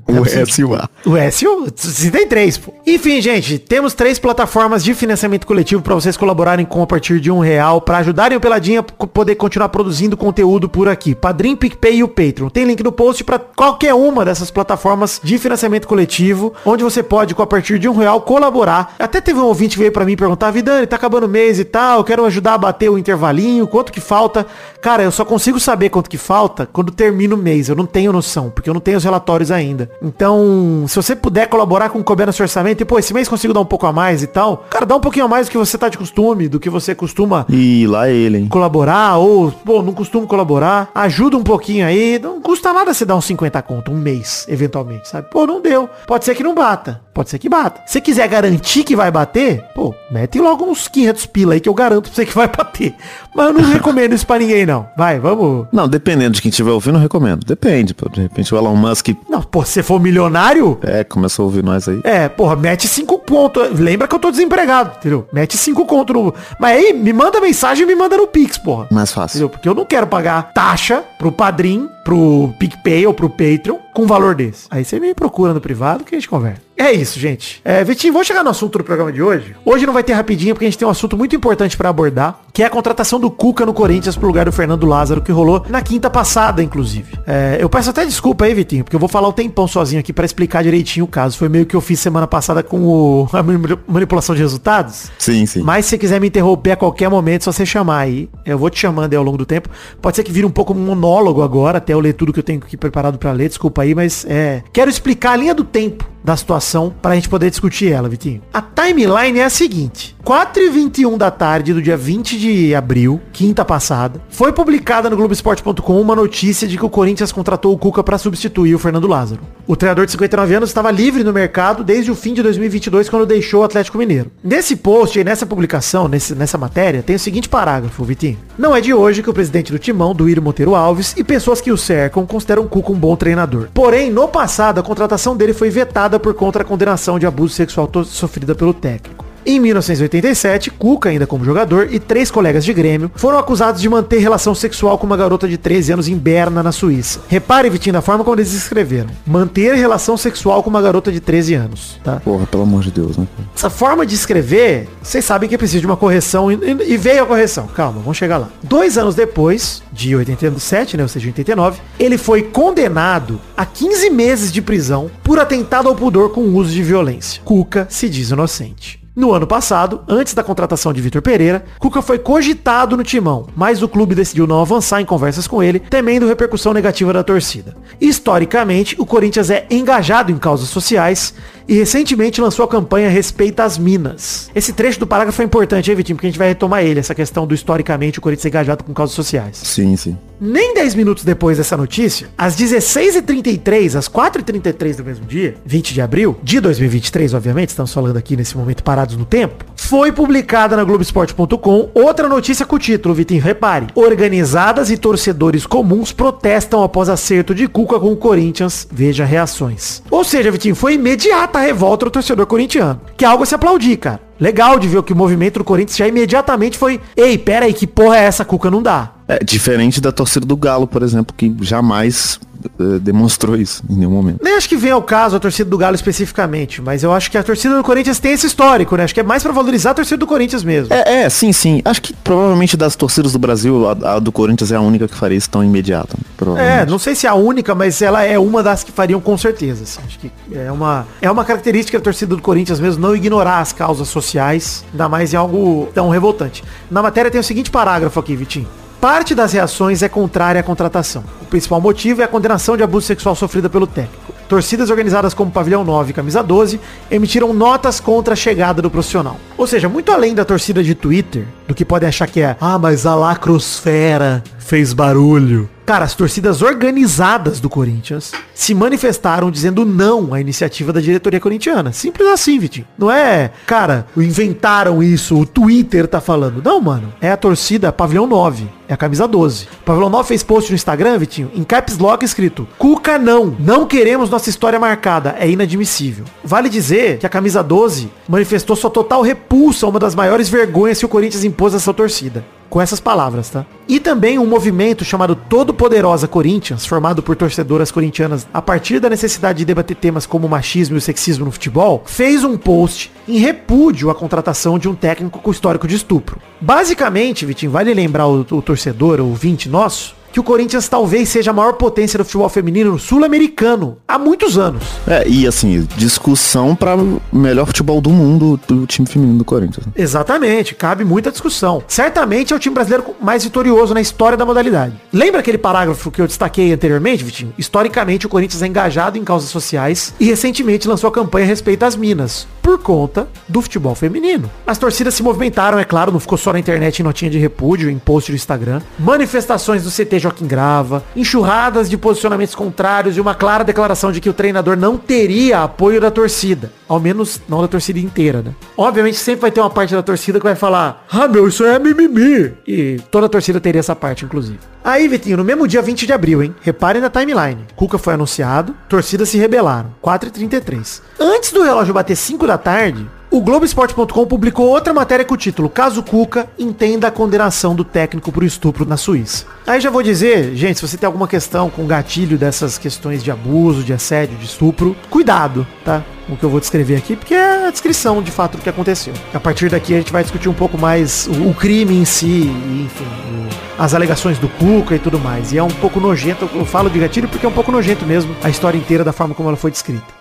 Speaker 2: O S e o A.
Speaker 3: O S o se tem três, pô. Enfim, gente, temos três plataformas de financiamento coletivo para vocês colaborarem com a partir de um real, para ajudarem o Peladinha a poder continuar produzindo conteúdo por aqui. Padrim, PicPay e o Patreon. Tem link no post para qualquer uma dessas plataformas de financiamento coletivo, onde você pode, com a partir de um real, colaborar. Até teve um ouvinte que veio para mim perguntar, Vidani, tá acabando o mês e tal, quero ajudar a bater o intervalinho, quanto que falta? Cara, eu só consigo saber quanto que falta quando termina o mês. Eu não tenho noção, porque eu não tenho os relatórios ainda. Então, se você puder colaborar com o couber no seu orçamento, e pô, esse mês consigo dar um pouco a mais e tal, cara, dá um pouquinho a mais do que você tá de costume, do que você costuma
Speaker 2: E lá ele, hein?
Speaker 3: colaborar, ou, pô, não costumo colaborar, ajuda um pouquinho aí, não custa nada você dar uns 50 conto, um mês, eventualmente, sabe? Pô, não deu. Pode ser que não bata. Pode ser que bata. Se quiser garantir que vai bater, pô, mete logo uns 500 pila aí que eu garanto pra você que vai bater. Mas eu não recomendo isso pra ninguém, não. Vai, vamos.
Speaker 2: Não, dependendo de quem estiver ouvindo, eu recomendo. Depende, pô. De repente o Elon Musk
Speaker 3: Não, pô, se você for milionário,
Speaker 2: é, começou a ouvir nós aí.
Speaker 3: É, porra, mete cinco pontos. Lembra que eu tô desempregado, entendeu? Mete cinco conto no... Mas aí, me manda mensagem e me manda no Pix, porra.
Speaker 2: Mais fácil.
Speaker 3: Entendeu? Porque eu não quero pagar taxa pro padrim pro PicPay ou pro Patreon com um valor desse. Aí você me procura no privado que a gente conversa. É isso, gente. É, Vitinho, vamos chegar no assunto do programa de hoje. Hoje não vai ter rapidinho, porque a gente tem um assunto muito importante para abordar, que é a contratação do Cuca no Corinthians pro lugar do Fernando Lázaro, que rolou na quinta passada, inclusive. É, eu peço até desculpa aí, Vitinho, porque eu vou falar o tempão sozinho aqui para explicar direitinho o caso. Foi meio que eu fiz semana passada com o, [laughs] a manipulação de resultados.
Speaker 2: Sim, sim.
Speaker 3: Mas se você quiser me interromper a qualquer momento, só você chamar aí. Eu vou te chamando aí ao longo do tempo. Pode ser que vire um pouco um monólogo agora, até eu ler tudo que eu tenho aqui preparado para ler. Desculpa aí, mas é. Quero explicar a linha do tempo da situação para a gente poder discutir ela, Vitinho. A timeline é a seguinte. 4h21 da tarde do dia 20 de abril, quinta passada, foi publicada no Globoesporte.com uma notícia de que o Corinthians contratou o Cuca para substituir o Fernando Lázaro. O treinador de 59 anos estava livre no mercado desde o fim de 2022, quando deixou o Atlético Mineiro. Nesse post e nessa publicação, nesse, nessa matéria, tem o seguinte parágrafo, Vitinho. Não é de hoje que o presidente do Timão, Duírio Monteiro Alves, e pessoas que o cercam consideram o Cuca um bom treinador. Porém, no passado, a contratação dele foi vetada por conta da condenação de abuso sexual sofrida pelo técnico. Em 1987, Cuca, ainda como jogador, e três colegas de Grêmio foram acusados de manter relação sexual com uma garota de 13 anos em Berna, na Suíça. Repare, Vitinho, da forma como eles escreveram. Manter relação sexual com uma garota de 13 anos, tá?
Speaker 2: Porra, pelo amor de Deus, né?
Speaker 3: Essa forma de escrever, vocês sabem que precisa de uma correção e, e veio a correção. Calma, vamos chegar lá. Dois anos depois, de 87, né, ou seja, 89, ele foi condenado a 15 meses de prisão por atentado ao pudor com uso de violência. Cuca se diz inocente. No ano passado, antes da contratação de Vitor Pereira, Cuca foi cogitado no timão, mas o clube decidiu não avançar em conversas com ele, temendo repercussão negativa da torcida. Historicamente, o Corinthians é engajado em causas sociais e recentemente lançou a campanha Respeita as Minas. Esse trecho do parágrafo é importante, hein, Vitinho? Porque a gente vai retomar ele, essa questão do historicamente o Corinthians é engajado com causas sociais.
Speaker 2: Sim, sim.
Speaker 3: Nem 10 minutos depois dessa notícia, às 16h33, às 4h33 do mesmo dia, 20 de abril, de 2023, obviamente, estamos falando aqui nesse momento parados no tempo, foi publicada na Globoesporte.com outra notícia com o título, Vitinho, repare. Organizadas e torcedores comuns protestam após acerto de Cuca com o Corinthians. Veja reações. Ou seja, Vitinho, foi imediata revolta do torcedor corintiano. Que é algo a se aplaudir, cara. Legal de ver que o movimento do Corinthians já imediatamente foi, ei, pera aí, que porra é essa, Cuca? Não dá.
Speaker 2: É, diferente da torcida do Galo, por exemplo, que jamais uh, demonstrou isso em nenhum momento.
Speaker 3: Nem acho que vem ao caso a torcida do Galo especificamente, mas eu acho que a torcida do Corinthians tem esse histórico, né? Acho que é mais para valorizar a torcida do Corinthians mesmo.
Speaker 2: É, é, sim, sim. Acho que provavelmente das torcidas do Brasil, a, a do Corinthians é a única que faria isso tão imediato.
Speaker 3: É, não sei se é a única, mas ela é uma das que fariam com certeza. Assim. Acho que é uma, é uma característica da torcida do Corinthians mesmo, não ignorar as causas sociais, ainda mais em algo tão revoltante. Na matéria tem o seguinte parágrafo aqui, Vitinho. Parte das reações é contrária à contratação. O principal motivo é a condenação de abuso sexual sofrida pelo técnico. Torcidas organizadas como Pavilhão 9 e Camisa 12 emitiram notas contra a chegada do profissional. Ou seja, muito além da torcida de Twitter, do que podem achar que é, ah, mas a lacrosfera fez barulho. Cara, as torcidas organizadas do Corinthians se manifestaram dizendo não à iniciativa da diretoria corintiana. Simples assim, Vitinho. Não é, cara, inventaram isso, o Twitter tá falando. Não, mano. É a torcida Pavilhão 9. É a camisa 12. O Pavilhão 9 fez post no Instagram, Vitinho, em caps lock escrito: Cuca não. Não queremos nossa história marcada. É inadmissível. Vale dizer que a camisa 12 manifestou sua total repulsa a uma das maiores vergonhas que o Corinthians impôs a sua torcida com essas palavras, tá? E também um movimento chamado Todo Poderosa Corinthians, formado por torcedoras corintianas a partir da necessidade de debater temas como o machismo e o sexismo no futebol, fez um post em repúdio à contratação de um técnico com histórico de estupro. Basicamente, Vitinho, vale lembrar o, o torcedor, o ouvinte nosso, que o Corinthians talvez seja a maior potência do futebol feminino sul-americano há muitos anos.
Speaker 2: É, e assim, discussão para melhor futebol do mundo do time feminino do Corinthians.
Speaker 3: Exatamente, cabe muita discussão. Certamente é o time brasileiro mais vitorioso na história da modalidade. Lembra aquele parágrafo que eu destaquei anteriormente, Vitinho? Historicamente, o Corinthians é engajado em causas sociais e recentemente lançou a campanha Respeita as Minas, por conta do futebol feminino. As torcidas se movimentaram, é claro, não ficou só na internet em notinha de repúdio, em post do Instagram. Manifestações do CT Joaquim Grava, enxurradas de posicionamentos contrários e uma clara declaração de que o treinador não teria apoio da torcida. Ao menos não da torcida inteira, né? Obviamente sempre vai ter uma parte da torcida que vai falar, ah meu, isso é mimimi. E toda a torcida teria essa parte, inclusive. Aí, Vitinho, no mesmo dia 20 de abril, hein? Reparem na timeline. Cuca foi anunciado, torcidas se rebelaram. 4h33. Antes do relógio bater 5 da tarde, O Globoesporte.com publicou outra matéria com o título Caso Cuca entenda a condenação do técnico por estupro na Suíça. Aí já vou dizer, gente, se você tem alguma questão com gatilho dessas questões de abuso, de assédio, de estupro, cuidado, tá? O que eu vou descrever aqui, porque é a descrição de fato do que aconteceu. A partir daqui a gente vai discutir um pouco mais o, o crime em si, e, enfim, o, as alegações do Cuca e tudo mais. E é um pouco nojento, eu falo de gatilho porque é um pouco nojento mesmo a história inteira da forma como ela foi descrita.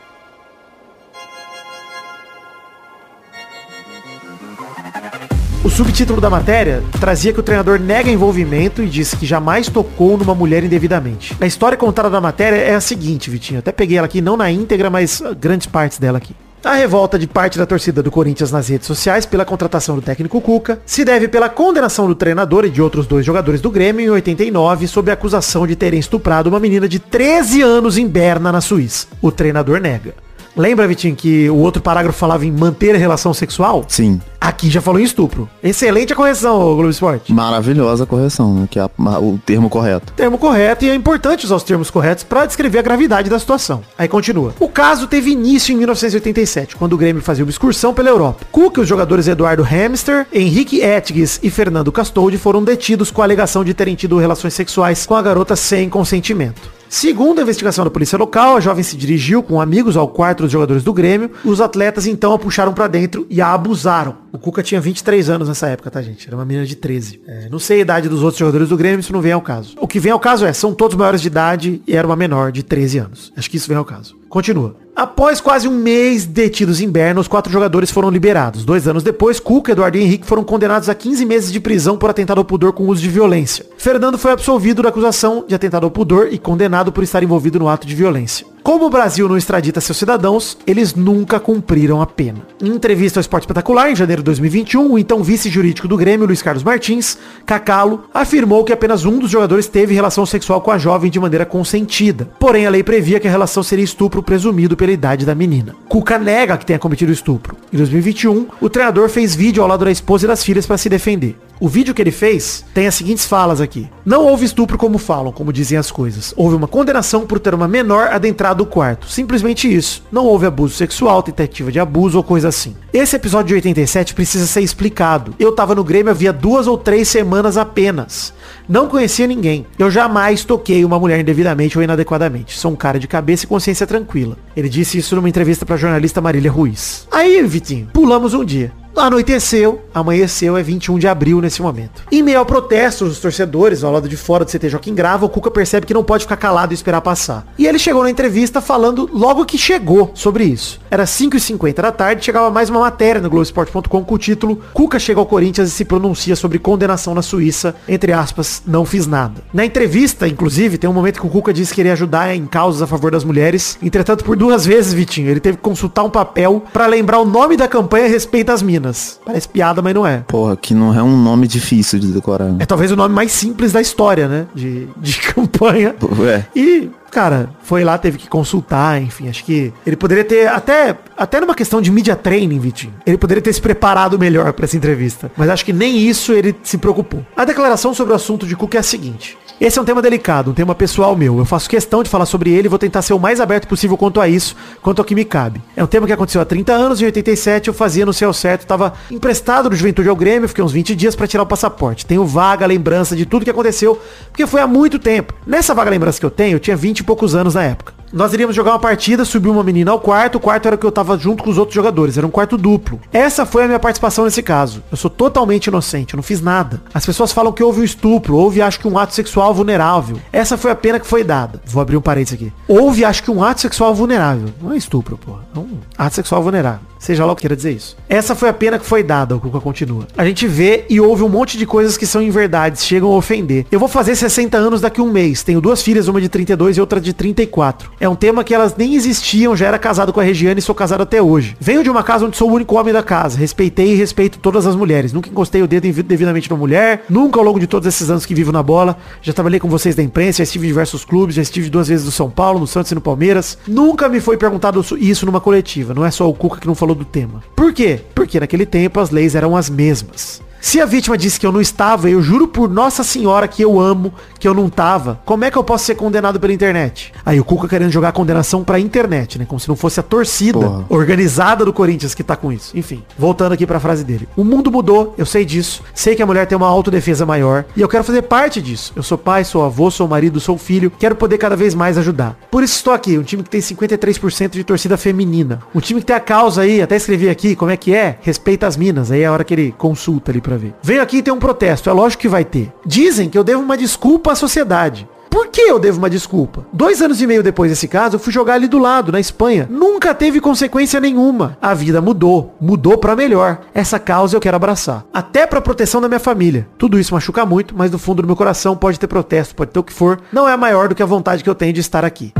Speaker 3: O subtítulo da matéria trazia que o treinador nega envolvimento e disse que jamais tocou numa mulher indevidamente. A história contada da matéria é a seguinte, Vitinho. Até peguei ela aqui, não na íntegra, mas grandes partes dela aqui. A revolta de parte da torcida do Corinthians nas redes sociais pela contratação do técnico Cuca se deve pela condenação do treinador e de outros dois jogadores do Grêmio em 89 sob a acusação de terem estuprado uma menina de 13 anos em Berna, na Suíça. O treinador nega. Lembra, Vitinho, que o outro parágrafo falava em manter a relação sexual?
Speaker 2: Sim.
Speaker 3: Aqui já falou em estupro. Excelente a correção, Globo Esporte.
Speaker 2: Maravilhosa a correção, né? que é a- o termo correto.
Speaker 3: Termo correto e é importante usar os termos corretos para descrever a gravidade da situação. Aí continua. O caso teve início em 1987, quando o Grêmio fazia uma excursão pela Europa. Cuca e os jogadores Eduardo Hamster, Henrique Etges e Fernando Castoldi foram detidos com a alegação de terem tido relações sexuais com a garota sem consentimento. Segundo a investigação da polícia local, a jovem se dirigiu com amigos ao quarto dos jogadores do Grêmio. Os atletas então a puxaram pra dentro e a abusaram. O Cuca tinha 23 anos nessa época, tá, gente? Era uma menina de 13. É, não sei a idade dos outros jogadores do Grêmio, isso não vem ao caso. O que vem ao caso é, são todos maiores de idade e era uma menor de 13 anos. Acho que isso vem ao caso. Continua. Após quase um mês detidos em Berna, os quatro jogadores foram liberados. Dois anos depois, Cuca, Eduardo e Henrique foram condenados a 15 meses de prisão por atentado ao pudor com uso de violência. Fernando foi absolvido da acusação de atentado ao pudor e condenado por estar envolvido no ato de violência. Como o Brasil não extradita seus cidadãos, eles nunca cumpriram a pena. Em entrevista ao Esporte Espetacular, em janeiro de 2021, o então vice-jurídico do Grêmio, Luiz Carlos Martins, Cacalo, afirmou que apenas um dos jogadores teve relação sexual com a jovem de maneira consentida. Porém, a lei previa que a relação seria estupro presumido pela idade da menina. Cuca nega que tenha cometido estupro. Em 2021, o treinador fez vídeo ao lado da esposa e das filhas para se defender. O vídeo que ele fez tem as seguintes falas aqui. Não houve estupro como falam, como dizem as coisas. Houve uma condenação por ter uma menor adentrado o quarto. Simplesmente isso. Não houve abuso sexual, tentativa de abuso ou coisa assim. Esse episódio de 87 precisa ser explicado. Eu tava no Grêmio havia duas ou três semanas apenas. Não conhecia ninguém. Eu jamais toquei uma mulher indevidamente ou inadequadamente. Sou um cara de cabeça e consciência tranquila. Ele disse isso numa entrevista pra jornalista Marília Ruiz. Aí, Vitinho, pulamos um dia. Anoiteceu, amanheceu, é 21 de abril nesse momento. Em meio ao protesto dos torcedores, ao lado de fora do CT Joaquim Grava, o Cuca percebe que não pode ficar calado e esperar passar. E ele chegou na entrevista falando logo que chegou sobre isso. Era 5h50 da tarde, chegava mais uma matéria no Globoesporte.com com o título Cuca chega ao Corinthians e se pronuncia sobre condenação na Suíça, entre aspas, não fiz nada. Na entrevista, inclusive, tem um momento que o Cuca disse que iria ajudar em causas a favor das mulheres. Entretanto, por duas vezes, Vitinho, ele teve que consultar um papel para lembrar o nome da campanha a respeito das minas. Parece piada, mas não é.
Speaker 2: Porra, que não é um nome difícil de decorar.
Speaker 3: É talvez o nome mais simples da história, né? De, de [laughs] campanha.
Speaker 2: É.
Speaker 3: E, cara, foi lá, teve que consultar, enfim, acho que ele poderia ter, até, até numa questão de media training, Vitinho, ele poderia ter se preparado melhor pra essa entrevista. Mas acho que nem isso ele se preocupou. A declaração sobre o assunto de Cook é a seguinte. Esse é um tema delicado, um tema pessoal meu. Eu faço questão de falar sobre ele e vou tentar ser o mais aberto possível quanto a isso, quanto ao que me cabe. É um tema que aconteceu há 30 anos, em 87 eu fazia no céu certo, tava emprestado do Juventude ao Grêmio, fiquei uns 20 dias pra tirar o passaporte. Tenho vaga lembrança de tudo que aconteceu, porque foi há muito tempo. Nessa vaga lembrança que eu tenho, eu tinha 20 e poucos anos na época. Nós iríamos jogar uma partida, subiu uma menina ao quarto, o quarto era que eu tava junto com os outros jogadores, era um quarto duplo. Essa foi a minha participação nesse caso. Eu sou totalmente inocente, eu não fiz nada. As pessoas falam que houve um estupro, houve acho que um ato sexual vulnerável. Essa foi a pena que foi dada. Vou abrir um parênteses aqui. Houve acho que um ato sexual vulnerável. Não é estupro, porra. É um ato sexual vulnerável. Seja lá o que queira dizer isso. Essa foi a pena que foi dada, o Cuca continua. A gente vê e ouve um monte de coisas que são inverdades, chegam a ofender. Eu vou fazer 60 anos daqui a um mês. Tenho duas filhas, uma de 32 e outra de 34. É um tema que elas nem existiam, já era casado com a Regiane e sou casado até hoje. Venho de uma casa onde sou o único homem da casa. Respeitei e respeito todas as mulheres. Nunca encostei o dedo devidamente numa mulher. Nunca ao longo de todos esses anos que vivo na bola. Já trabalhei com vocês da imprensa, já estive em diversos clubes, já estive duas vezes no São Paulo, no Santos e no Palmeiras. Nunca me foi perguntado isso numa coletiva. Não é só o Cuca que não do tema. Por quê? Porque naquele tempo as leis eram as mesmas. Se a vítima disse que eu não estava, eu juro por Nossa Senhora que eu amo, que eu não tava, como é que eu posso ser condenado pela internet? Aí o Cuca querendo jogar a condenação pra internet, né? Como se não fosse a torcida
Speaker 2: Porra.
Speaker 3: organizada do Corinthians que tá com isso. Enfim, voltando aqui pra frase dele. O mundo mudou, eu sei disso. Sei que a mulher tem uma autodefesa maior e eu quero fazer parte disso. Eu sou pai, sou avô, sou marido, sou filho. Quero poder cada vez mais ajudar. Por isso estou aqui, um time que tem 53% de torcida feminina. Um time que tem a causa aí, até escrevi aqui, como é que é? Respeita as minas. Aí é a hora que ele consulta ali pra ver. Aqui e tem um protesto, é lógico que vai ter. Dizem que eu devo uma desculpa à sociedade. Por que eu devo uma desculpa? Dois anos e meio depois desse caso, eu fui jogar ali do lado, na Espanha. Nunca teve consequência nenhuma. A vida mudou. Mudou pra melhor. Essa causa eu quero abraçar. Até pra proteção da minha família. Tudo isso machuca muito, mas no fundo do meu coração pode ter protesto, pode ter o que for. Não é maior do que a vontade que eu tenho de estar aqui.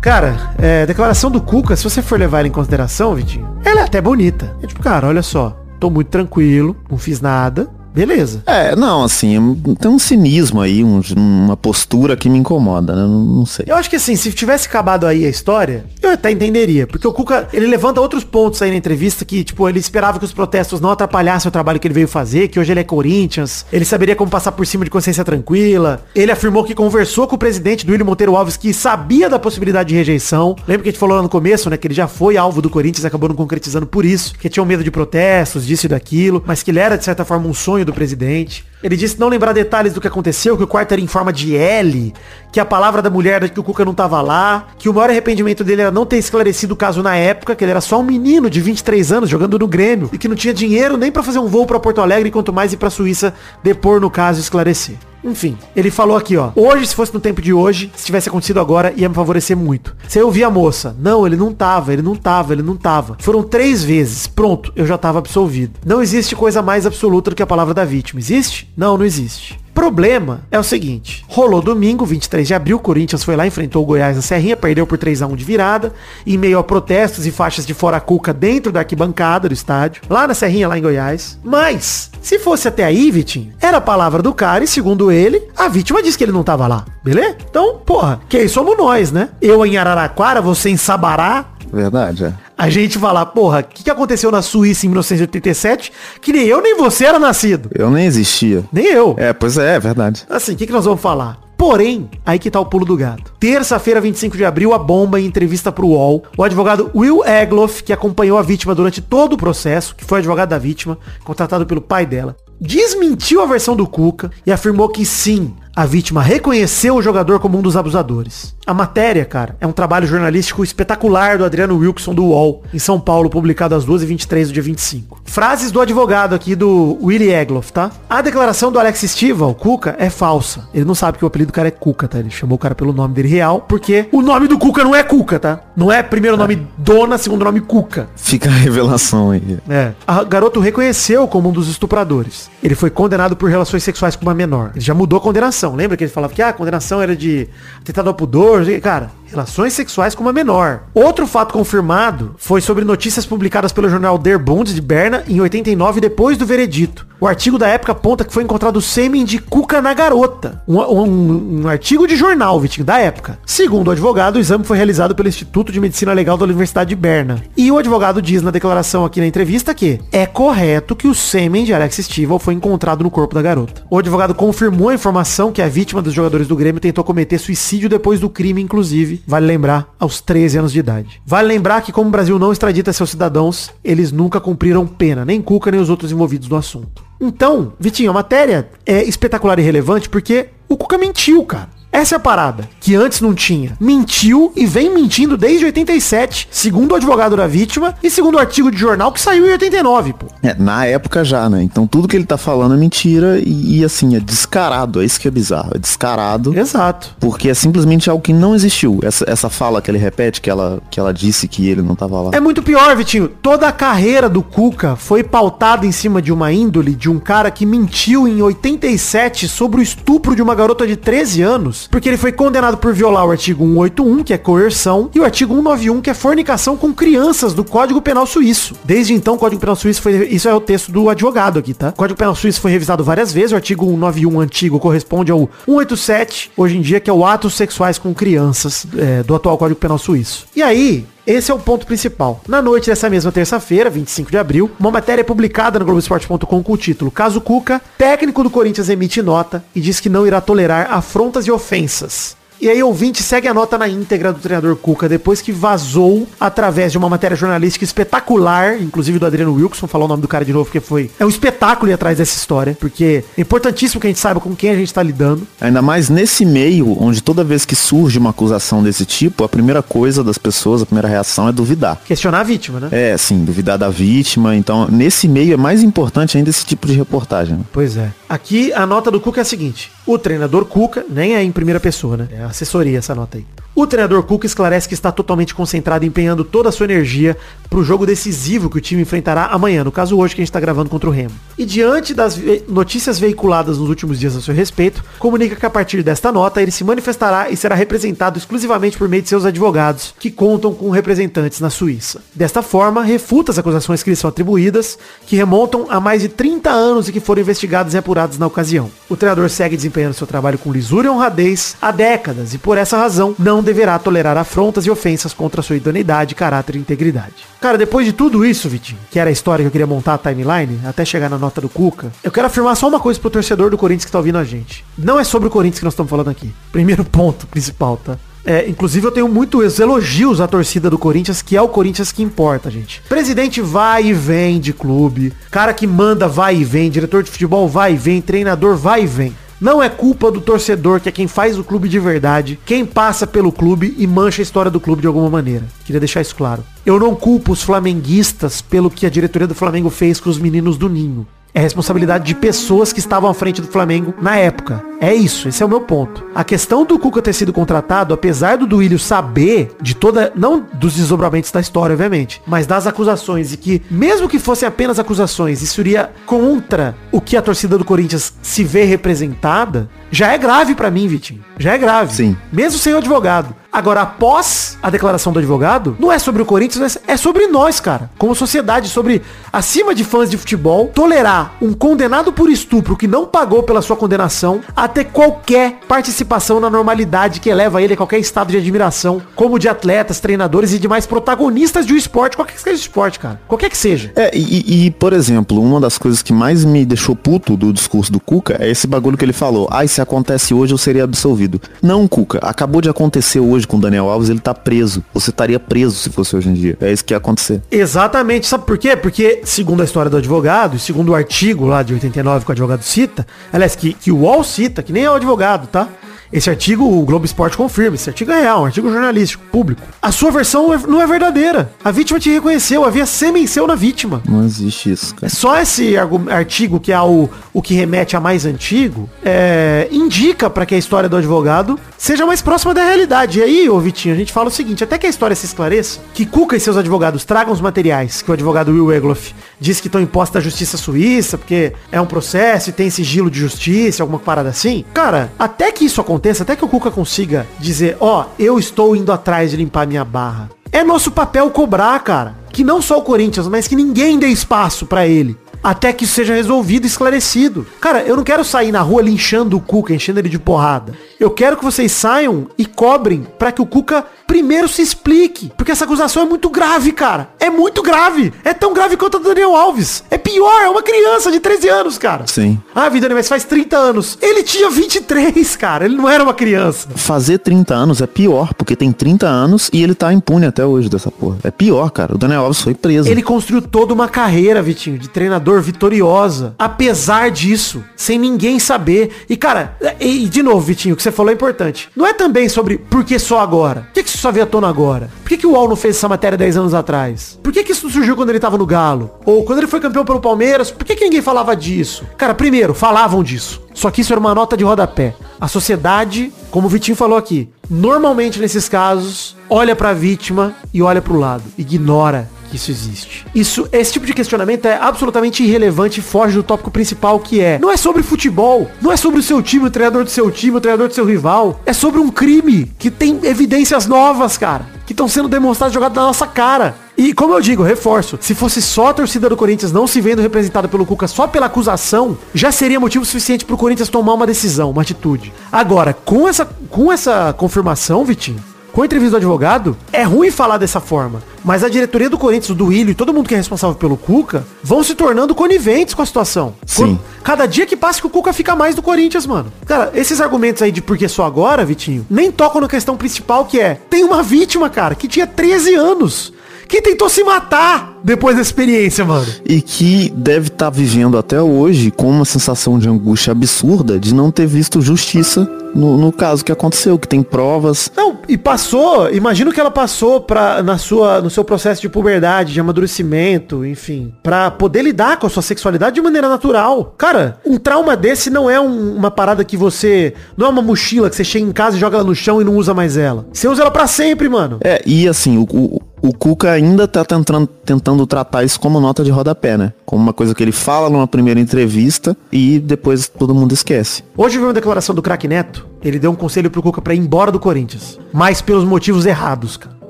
Speaker 3: Cara, é, declaração do Cuca, se você for levar ela em consideração, Vitinho, ela é até bonita. É tipo, cara, olha só, tô muito tranquilo, não fiz nada, beleza.
Speaker 2: É, não, assim, tem um cinismo aí, um- uma postura que me incomoda, né? Não, não sei.
Speaker 3: Eu acho que assim, se tivesse acabado aí a história, eu até entenderia. Porque o Cuca, ele levanta outros pontos aí na entrevista que, tipo, ele esperava que os protestos não atrapalhassem o trabalho que ele veio fazer, que hoje ele é Corinthians, ele saberia como passar por cima de consciência tranquila. Ele afirmou que conversou com o presidente do William Monteiro Alves, que sabia da possibilidade de rejeição. Lembra que a gente falou lá no começo, né, que ele já foi alvo do Corinthians acabou não concretizando por isso, que tinham medo de protestos, disso e daquilo, mas que ele era, de certa forma, um sonho do presidente. Ele disse não lembrar detalhes do que aconteceu, que o quarto era em forma de L, que a palavra da mulher era que o Cuca não tava lá, que o maior arrependimento dele era não ter esclarecido o caso na época, que ele era só um menino de 23 anos jogando no Grêmio e que não tinha dinheiro nem pra fazer um voo pra Porto Alegre, quanto mais ir pra Suíça depor no caso e esclarecer. Enfim, ele falou aqui, ó. Hoje, se fosse no tempo de hoje, se tivesse acontecido agora, ia me favorecer muito. Você ouvia a moça. Não, ele não tava, ele não tava, ele não tava. Foram três vezes. Pronto, eu já tava absolvido. Não existe coisa mais absoluta do que a palavra da vítima. Existe? Não, não existe. Problema é o seguinte, rolou domingo, 23 de abril, o Corinthians foi lá, enfrentou o Goiás na Serrinha, perdeu por 3 a 1 de virada, em meio a protestos e faixas de fora cuca dentro da arquibancada do estádio, lá na Serrinha, lá em Goiás. Mas, se fosse até aí, Vitinho, era a palavra do cara e segundo ele, a vítima disse que ele não tava lá, beleza? Então, porra, quem somos nós, né? Eu em Araraquara, você em Sabará,
Speaker 2: Verdade, é.
Speaker 3: a gente falar, porra, o que, que aconteceu na Suíça em 1987, que nem eu nem você era nascido.
Speaker 2: Eu nem existia.
Speaker 3: Nem eu.
Speaker 2: É, pois é, é verdade.
Speaker 3: Assim, o que, que nós vamos falar? Porém, aí que tá o pulo do gato. Terça-feira, 25 de abril, a bomba em entrevista pro UOL. O advogado Will Egloff, que acompanhou a vítima durante todo o processo, que foi advogado da vítima, contratado pelo pai dela, desmentiu a versão do Cuca e afirmou que sim, a vítima reconheceu o jogador como um dos abusadores. A matéria, cara, é um trabalho jornalístico espetacular do Adriano Wilson do UOL, em São Paulo, publicado às 2h23 do dia 25. Frases do advogado aqui do Willie Egloff, tá? A declaração do Alex Stival, Cuca, é falsa. Ele não sabe que o apelido do cara é Cuca, tá? Ele chamou o cara pelo nome dele real, porque o nome do Cuca não é Cuca, tá? Não é primeiro nome Dona, segundo nome Cuca.
Speaker 2: Fica a revelação aí.
Speaker 3: É. A garoto reconheceu como um dos estupradores. Ele foi condenado por relações sexuais com uma menor. Ele já mudou a condenação. Lembra que ele falava que ah, a condenação era de atentado ao pudor? Cara, relações sexuais com uma menor. Outro fato confirmado foi sobre notícias publicadas pelo jornal Der Bund de Berna em 89, depois do veredito. O artigo da época aponta que foi encontrado sêmen de cuca na garota. Um, um- um artigo de jornal, Vitinho, da época. Segundo o advogado, o exame foi realizado pelo Instituto de Medicina Legal da Universidade de Berna. E o advogado diz na declaração aqui na entrevista que é correto que o sêmen de Alex Stival foi encontrado no corpo da garota. O advogado confirmou a informação que a vítima dos jogadores do Grêmio tentou cometer suicídio depois do crime, inclusive, vale lembrar, aos 13 anos de idade. Vale lembrar que como o Brasil não extradita seus cidadãos, eles nunca cumpriram pena, nem Cuca nem os outros envolvidos no assunto. Então, Vitinho, a matéria é espetacular e relevante porque o Cuca mentiu, cara. Essa é a parada, que antes não tinha. Mentiu e vem mentindo desde 87, segundo o advogado da vítima e segundo o artigo de jornal que saiu em 89, pô.
Speaker 2: É, na época já, né? Então tudo que ele tá falando é mentira e, e, assim, é descarado. É isso que é bizarro. É descarado.
Speaker 3: Exato.
Speaker 2: Porque é simplesmente algo que não existiu. Essa, essa fala que ele repete, que ela, que ela disse que ele não tava lá.
Speaker 3: É muito pior, Vitinho. Toda a carreira do Cuca foi pautada em cima de uma índole de um cara que mentiu em 87 sobre o estupro de uma garota de 13 anos, porque ele foi condenado por violar o artigo 181, que é coerção, e o artigo 191, que é fornicação com crianças do Código Penal Suíço. Desde então, o Código Penal Suíço foi isso é o texto do advogado aqui, tá? O Código Penal Suíço foi revisado várias vezes, o artigo 191 antigo corresponde ao 187, hoje em dia, que é o atos sexuais com crianças é, do atual Código Penal Suíço. E aí, Esse é o ponto principal. Na noite dessa mesma terça-feira, 25 de abril, uma matéria é publicada no Globoesporte.com com o título Caso Cuca, técnico do Corinthians emite nota e diz que não irá tolerar afrontas e ofensas. E aí, ouvinte, segue a nota na íntegra do treinador Cuca, depois que vazou através de uma matéria jornalística espetacular, inclusive do Adriano Wilson, falar o nome do cara de novo, porque foi. É um espetáculo ir atrás dessa história, porque é importantíssimo que a gente saiba com quem a gente tá lidando.
Speaker 2: Ainda mais nesse meio, onde toda vez que surge uma acusação desse tipo, a primeira coisa das pessoas, a primeira reação é duvidar.
Speaker 3: Questionar a vítima, né?
Speaker 2: É, sim, duvidar da vítima. Então, nesse meio é mais importante ainda esse tipo de reportagem. né?
Speaker 3: Pois é. Aqui a nota do Cuca é a seguinte. O treinador Cuca, nem é em primeira pessoa, né? É assessoria essa nota aí. O treinador Cuca esclarece que está totalmente concentrado empenhando toda a sua energia para o jogo decisivo que o time enfrentará amanhã, no caso hoje que a gente está gravando contra o Remo. E diante das ve- notícias veiculadas nos últimos dias a seu respeito, comunica que a partir desta nota ele se manifestará e será representado exclusivamente por meio de seus advogados, que contam com representantes na Suíça. Desta forma, refuta as acusações que lhe são atribuídas, que remontam a mais de 30 anos e que foram investigadas e apuradas na ocasião. O treinador segue desempenhando seu trabalho com lisura e honradez há décadas e por essa razão não deverá tolerar afrontas e ofensas contra sua idoneidade, caráter e integridade. Cara, depois de tudo isso, Vitinho, que era a história que eu queria montar a timeline, até chegar na nota do Cuca, eu quero afirmar só uma coisa pro torcedor do Corinthians que tá ouvindo a gente. Não é sobre o Corinthians que nós estamos falando aqui. Primeiro [laughs] ponto principal, tá? É, inclusive eu tenho muitos elogios à torcida do Corinthians, que é o Corinthians que importa, gente. Presidente vai e vem de clube, cara que manda vai e vem, diretor de futebol vai e vem, treinador vai e vem. Não é culpa do torcedor, que é quem faz o clube de verdade, quem passa pelo clube e mancha a história do clube de alguma maneira. Queria deixar isso claro. Eu não culpo os flamenguistas pelo que a diretoria do Flamengo fez com os meninos do Ninho. É responsabilidade de pessoas que estavam à frente do Flamengo na época. É isso, esse é o meu ponto. A questão do Cuca ter sido contratado, apesar do Duílio saber de toda, não dos desdobramentos da história, obviamente, mas das acusações e que, mesmo que fossem apenas acusações, isso iria contra o que a torcida do Corinthians se vê representada, já é grave pra mim, Vitinho. Já é grave.
Speaker 2: Sim.
Speaker 3: Mesmo sem o advogado. Agora, após a declaração do advogado, não é sobre o Corinthians, mas é sobre nós, cara. Como sociedade, sobre, acima de fãs de futebol, tolerar um condenado por estupro que não pagou pela sua condenação a ter qualquer participação na normalidade que eleva ele a qualquer estado de admiração, como de atletas, treinadores e demais protagonistas de um esporte, qualquer que seja o esporte, cara. Qualquer que seja.
Speaker 2: É, e, e, por exemplo, uma das coisas que mais me deixou puto do discurso do Cuca é esse bagulho que ele falou. Ai, se acontece hoje, eu seria absolvido. Não, Cuca, acabou de acontecer hoje com o Daniel Alves, ele tá preso. Você estaria preso se fosse hoje em dia. É isso que ia acontecer.
Speaker 3: Exatamente. Sabe por quê? Porque, segundo a história do advogado, e segundo o artigo lá de 89 que o advogado cita, aliás, que, que o UOL cita, que nem é o advogado, tá? Esse artigo, o Globo Esporte confirma, esse artigo é real, um artigo jornalístico, público. A sua versão é- não é verdadeira. A vítima te reconheceu, havia sêmen seu na vítima.
Speaker 2: Não existe isso,
Speaker 3: É
Speaker 2: cara.
Speaker 3: só esse artigo, que é o, o que remete a mais antigo, é, indica para que a história do advogado seja mais próxima da realidade. E aí, ô Vitinho, a gente fala o seguinte, até que a história se esclareça, que Cuca e seus advogados tragam os materiais que o advogado Will Egloff diz que estão impostos à justiça suíça, porque é um processo e tem sigilo de justiça, alguma parada assim. Cara, até que isso aconteça, até que o Cuca consiga dizer, ó, eu estou indo atrás de limpar minha barra. É nosso papel cobrar, cara. Que não só o Corinthians, mas que ninguém dê espaço pra ele. Até que isso seja resolvido e esclarecido. Cara, eu não quero sair na rua linchando o Cuca, enchendo ele de porrada. Eu quero que vocês saiam e cobrem pra que o Cuca primeiro se explique. Porque essa acusação é muito grave, cara. É muito grave. É tão grave quanto a do Daniel Alves. É pior, é uma criança de 13 anos, cara.
Speaker 2: Sim.
Speaker 3: Ah, Vidani, mas faz 30 anos. Ele tinha 23, cara. Ele não era uma criança.
Speaker 2: Fazer 30 anos é pior, porque tem 30 anos e ele tá impune até hoje dessa porra. É pior, cara. O Daniel Alves foi preso.
Speaker 3: Ele construiu toda uma carreira, Vitinho, de treinador vitoriosa. Apesar disso, sem ninguém saber. E, cara, e, de novo, Vitinho, o que você falou é importante. Não é também sobre por que só agora? Por que, que isso só veio à tona agora? Por que, que o UOL não fez essa matéria 10 anos atrás? Por que, que isso surgiu quando ele tava no Galo? Ou quando ele foi campeão pelo Palmeiras? Por que, que ninguém falava disso? Cara, primeiro, falavam disso. Só que isso era uma nota de rodapé. A sociedade, como o Vitinho falou aqui, normalmente nesses casos, olha pra vítima e olha pro lado. Ignora que isso existe. Isso, esse tipo de questionamento é absolutamente irrelevante e foge do tópico principal que é. Não é sobre futebol, não é sobre o seu time, o treinador do seu time, o treinador do seu rival. É sobre um crime que tem evidências novas, cara, que estão sendo demonstradas jogadas na nossa cara. E como eu digo, reforço, se fosse só a torcida do Corinthians não se vendo representada pelo Cuca só pela acusação, já seria motivo suficiente pro Corinthians tomar uma decisão, uma atitude. Agora, com essa, com essa confirmação, Vitinho, com a entrevista do advogado, é ruim falar dessa forma. Mas a diretoria do Corinthians, o Duílio e todo mundo que é responsável pelo Cuca vão se tornando coniventes com a situação.
Speaker 2: Sim.
Speaker 3: Cada dia que passa que o Cuca fica mais do Corinthians, mano. Cara, esses argumentos aí de por que só agora, Vitinho, nem tocam na questão principal que é, tem uma vítima, cara, que tinha 13 anos que tentou se matar depois da experiência, mano.
Speaker 2: E que deve estar vivendo até hoje com uma sensação de angústia absurda de não ter visto justiça no, no, caso que aconteceu, que tem provas.
Speaker 3: Não, e passou, imagino que ela passou pra, na sua, no seu processo de puberdade, de amadurecimento, enfim, para poder lidar com a sua sexualidade de maneira natural. Cara, um trauma desse não é um, uma parada que você, não é uma mochila que você chega em casa e joga ela no chão e não usa mais ela. Você usa ela para sempre, mano.
Speaker 2: É, e assim, o, o, o Cuca ainda tá tentando, tentando tratar isso como nota de rodapé, né? Como uma coisa que ele fala numa primeira entrevista e depois todo mundo esquece.
Speaker 3: Hoje veio uma declaração do craque Neto. Ele deu um conselho pro Cuca pra ir embora do Corinthians. Mas pelos motivos errados, cara.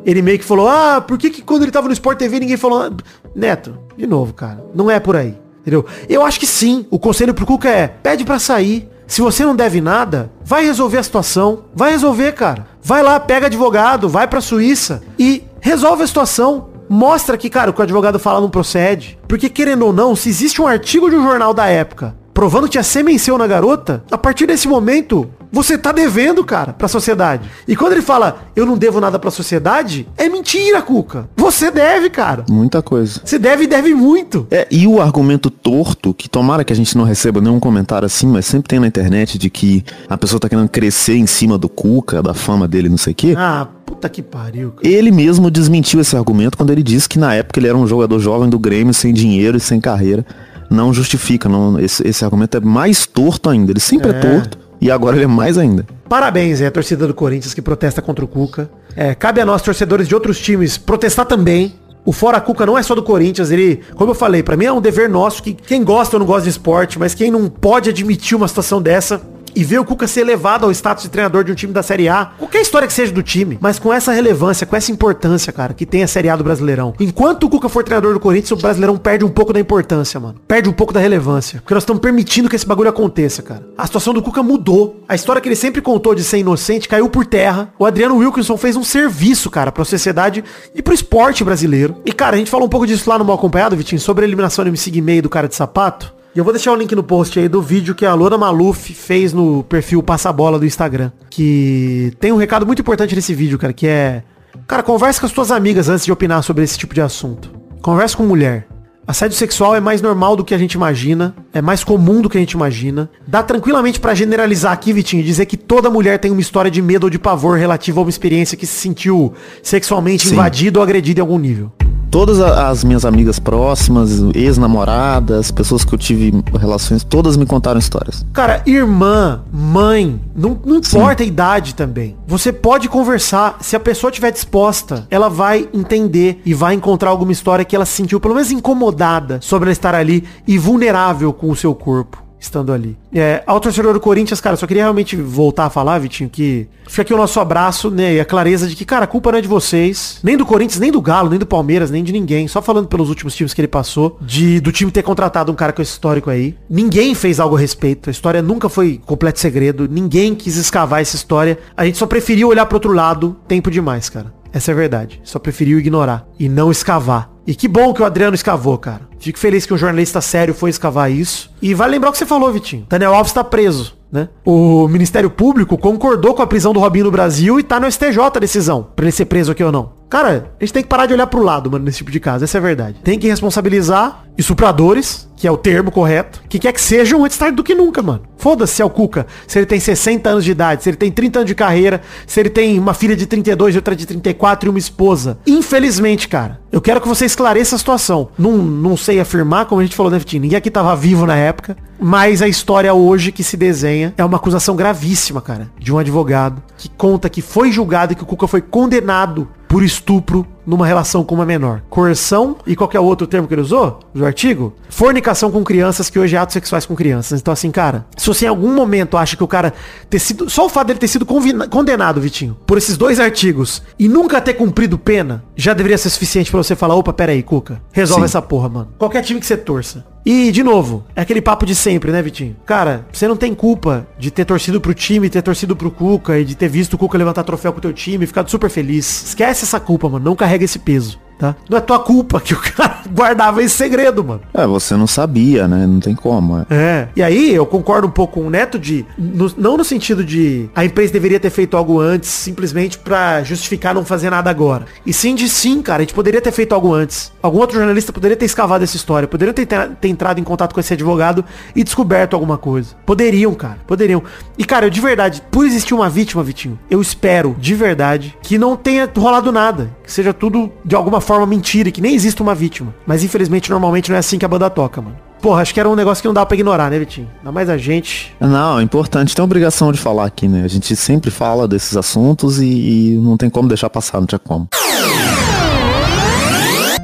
Speaker 3: Ele meio que falou, ah, por que, que quando ele tava no Sport TV ninguém falou... Neto, de novo, cara. Não é por aí. Entendeu? Eu acho que sim. O conselho pro Cuca é, pede pra sair. Se você não deve nada, vai resolver a situação. Vai resolver, cara. Vai lá, pega advogado, vai pra Suíça e resolve a situação. Mostra que, cara, o que o advogado fala não procede. Porque, querendo ou não, se existe um artigo de um jornal da época provando que tinha semenceu na garota, a partir desse momento, você tá devendo, cara, pra sociedade. E quando ele fala, eu não devo nada pra sociedade, é mentira, Cuca. Você deve, cara.
Speaker 2: Muita coisa.
Speaker 3: Você deve e deve muito.
Speaker 2: É, e o argumento torto, que tomara que a gente não receba nenhum comentário assim, mas sempre tem na internet de que a pessoa tá querendo crescer em cima do Cuca, da fama dele, não sei o quê.
Speaker 3: Ah, puta que pariu.
Speaker 2: Cara. Ele mesmo desmentiu esse argumento quando ele disse que na época ele era um jogador jovem do Grêmio, sem dinheiro e sem carreira não justifica. Não, esse, esse argumento é mais torto ainda. Ele sempre é, é torto e agora ele é mais ainda.
Speaker 3: Parabéns, é a torcida do Corinthians que protesta contra o Cuca. É, cabe a nós, torcedores de outros times, protestar também. O Fora Cuca não é só do Corinthians, ele, como eu falei, para mim é um dever nosso que quem gosta ou não gosta de esporte, mas quem não pode admitir uma situação dessa, e ver o Cuca ser elevado ao status de treinador de um time da Série A, qualquer história que seja do time, mas com essa relevância, com essa importância, cara, que tem a Série A do Brasileirão. Enquanto o Cuca for treinador do Corinthians, o Brasileirão perde um pouco da importância, mano. Perde um pouco da relevância. Porque nós estamos permitindo que esse bagulho aconteça, cara. A situação do Cuca mudou. A história que ele sempre contou de ser inocente caiu por terra. O Adriano Wilkinson fez um serviço, cara, pra sociedade e pro esporte brasileiro. E, cara, a gente falou um pouco disso lá no Mal Acompanhado, Vitinho, sobre a eliminação do MC Guimê do cara de sapato. E eu vou deixar o link no post aí do vídeo que a Lona Maluf fez no perfil Passa Bola do Instagram. Que tem um recado muito importante nesse vídeo, cara, que é... Cara, converse com as suas amigas antes de opinar sobre esse tipo de assunto. Converse com mulher. Assédio sexual é mais normal do que a gente imagina, é mais comum do que a gente imagina. Dá tranquilamente para generalizar aqui, Vitinho, dizer que toda mulher tem uma história de medo ou de pavor relativa a uma experiência que se sentiu sexualmente Sim. invadido ou agredido em algum nível
Speaker 2: todas as minhas amigas próximas, ex-namoradas, pessoas que eu tive relações, todas me contaram histórias.
Speaker 3: Cara, irmã, mãe, não, não importa a idade também. Você pode conversar, se a pessoa estiver disposta, ela vai entender e vai encontrar alguma história que ela se sentiu pelo menos incomodada sobre ela estar ali e vulnerável com o seu corpo estando ali. É, ao torcedor do Corinthians, cara, só queria realmente voltar a falar, Vitinho, que fica aqui o nosso abraço, né, e a clareza de que, cara, a culpa não é de vocês, nem do Corinthians, nem do Galo, nem do Palmeiras, nem de ninguém, só falando pelos últimos times que ele passou, de do time ter contratado um cara com esse histórico aí. Ninguém fez algo a respeito, a história nunca foi completo segredo, ninguém quis escavar essa história, a gente só preferiu olhar pro outro lado tempo demais, cara. Essa é a verdade. Só preferiu ignorar e não escavar. E que bom que o Adriano escavou, cara. Fico feliz que um jornalista sério foi escavar isso. E vai lembrar o que você falou, Vitinho. Daniel Alves tá preso, né? O Ministério Público concordou com a prisão do Robinho no Brasil e tá no STJ a decisão. Pra ele ser preso aqui ou não. Cara, a gente tem que parar de olhar pro lado, mano, nesse tipo de caso. Essa é a verdade. Tem que responsabilizar estupradores, que é o termo correto, que quer que sejam antes tarde do que nunca, mano. Foda-se se é o Cuca, se ele tem 60 anos de idade, se ele tem 30 anos de carreira, se ele tem uma filha de 32 e outra de 34 e uma esposa. Infelizmente, cara, eu quero que você esclareça a situação. Não, não sei afirmar, como a gente falou, né? Ninguém aqui tava vivo na época, mas a história hoje que se desenha é uma acusação gravíssima, cara, de um advogado que conta que foi julgado e que o Cuca foi condenado por estupro numa relação com uma menor. Coerção e qualquer outro termo que ele usou do artigo, fornicação com crianças, que hoje é atos sexuais com crianças. Então assim, cara, se você em algum momento acha que o cara ter sido, só o fato dele ter sido condenado, Vitinho, por esses dois artigos e nunca ter cumprido pena, já deveria ser suficiente para você falar, opa, pera aí, Cuca, resolve Sim. essa porra, mano. Qualquer time que você torça. E, de novo, é aquele papo de sempre, né, Vitinho? Cara, você não tem culpa de ter torcido pro time, ter torcido pro Cuca e de ter visto o Cuca levantar troféu pro teu time e ficado super feliz. Esquece essa culpa, mano. Não carrega esse peso tá? Não é tua culpa que o [laughs] cara guardava esse segredo, mano.
Speaker 2: É, você não sabia, né? Não tem como.
Speaker 3: É. é. E aí, eu concordo um pouco com o Neto de. No, não no sentido de a empresa deveria ter feito algo antes, simplesmente para justificar não fazer nada agora. E sim de sim, cara. A gente poderia ter feito algo antes. Algum outro jornalista poderia ter escavado essa história. Poderia ter, ter entrado em contato com esse advogado e descoberto alguma coisa. Poderiam, cara. Poderiam. E, cara, eu de verdade, por existir uma vítima, Vitinho, eu espero, de verdade, que não tenha rolado nada. Que seja tudo de alguma forma mentira, que nem existe uma vítima. Mas infelizmente, normalmente não é assim que a banda toca, mano. Porra, acho que era um negócio que não dá pra ignorar, né, Vitinho? Ainda mais a gente.
Speaker 2: Não, é importante, tem obrigação de falar aqui, né? A gente sempre fala desses assuntos e, e não tem como deixar passar, não tinha como.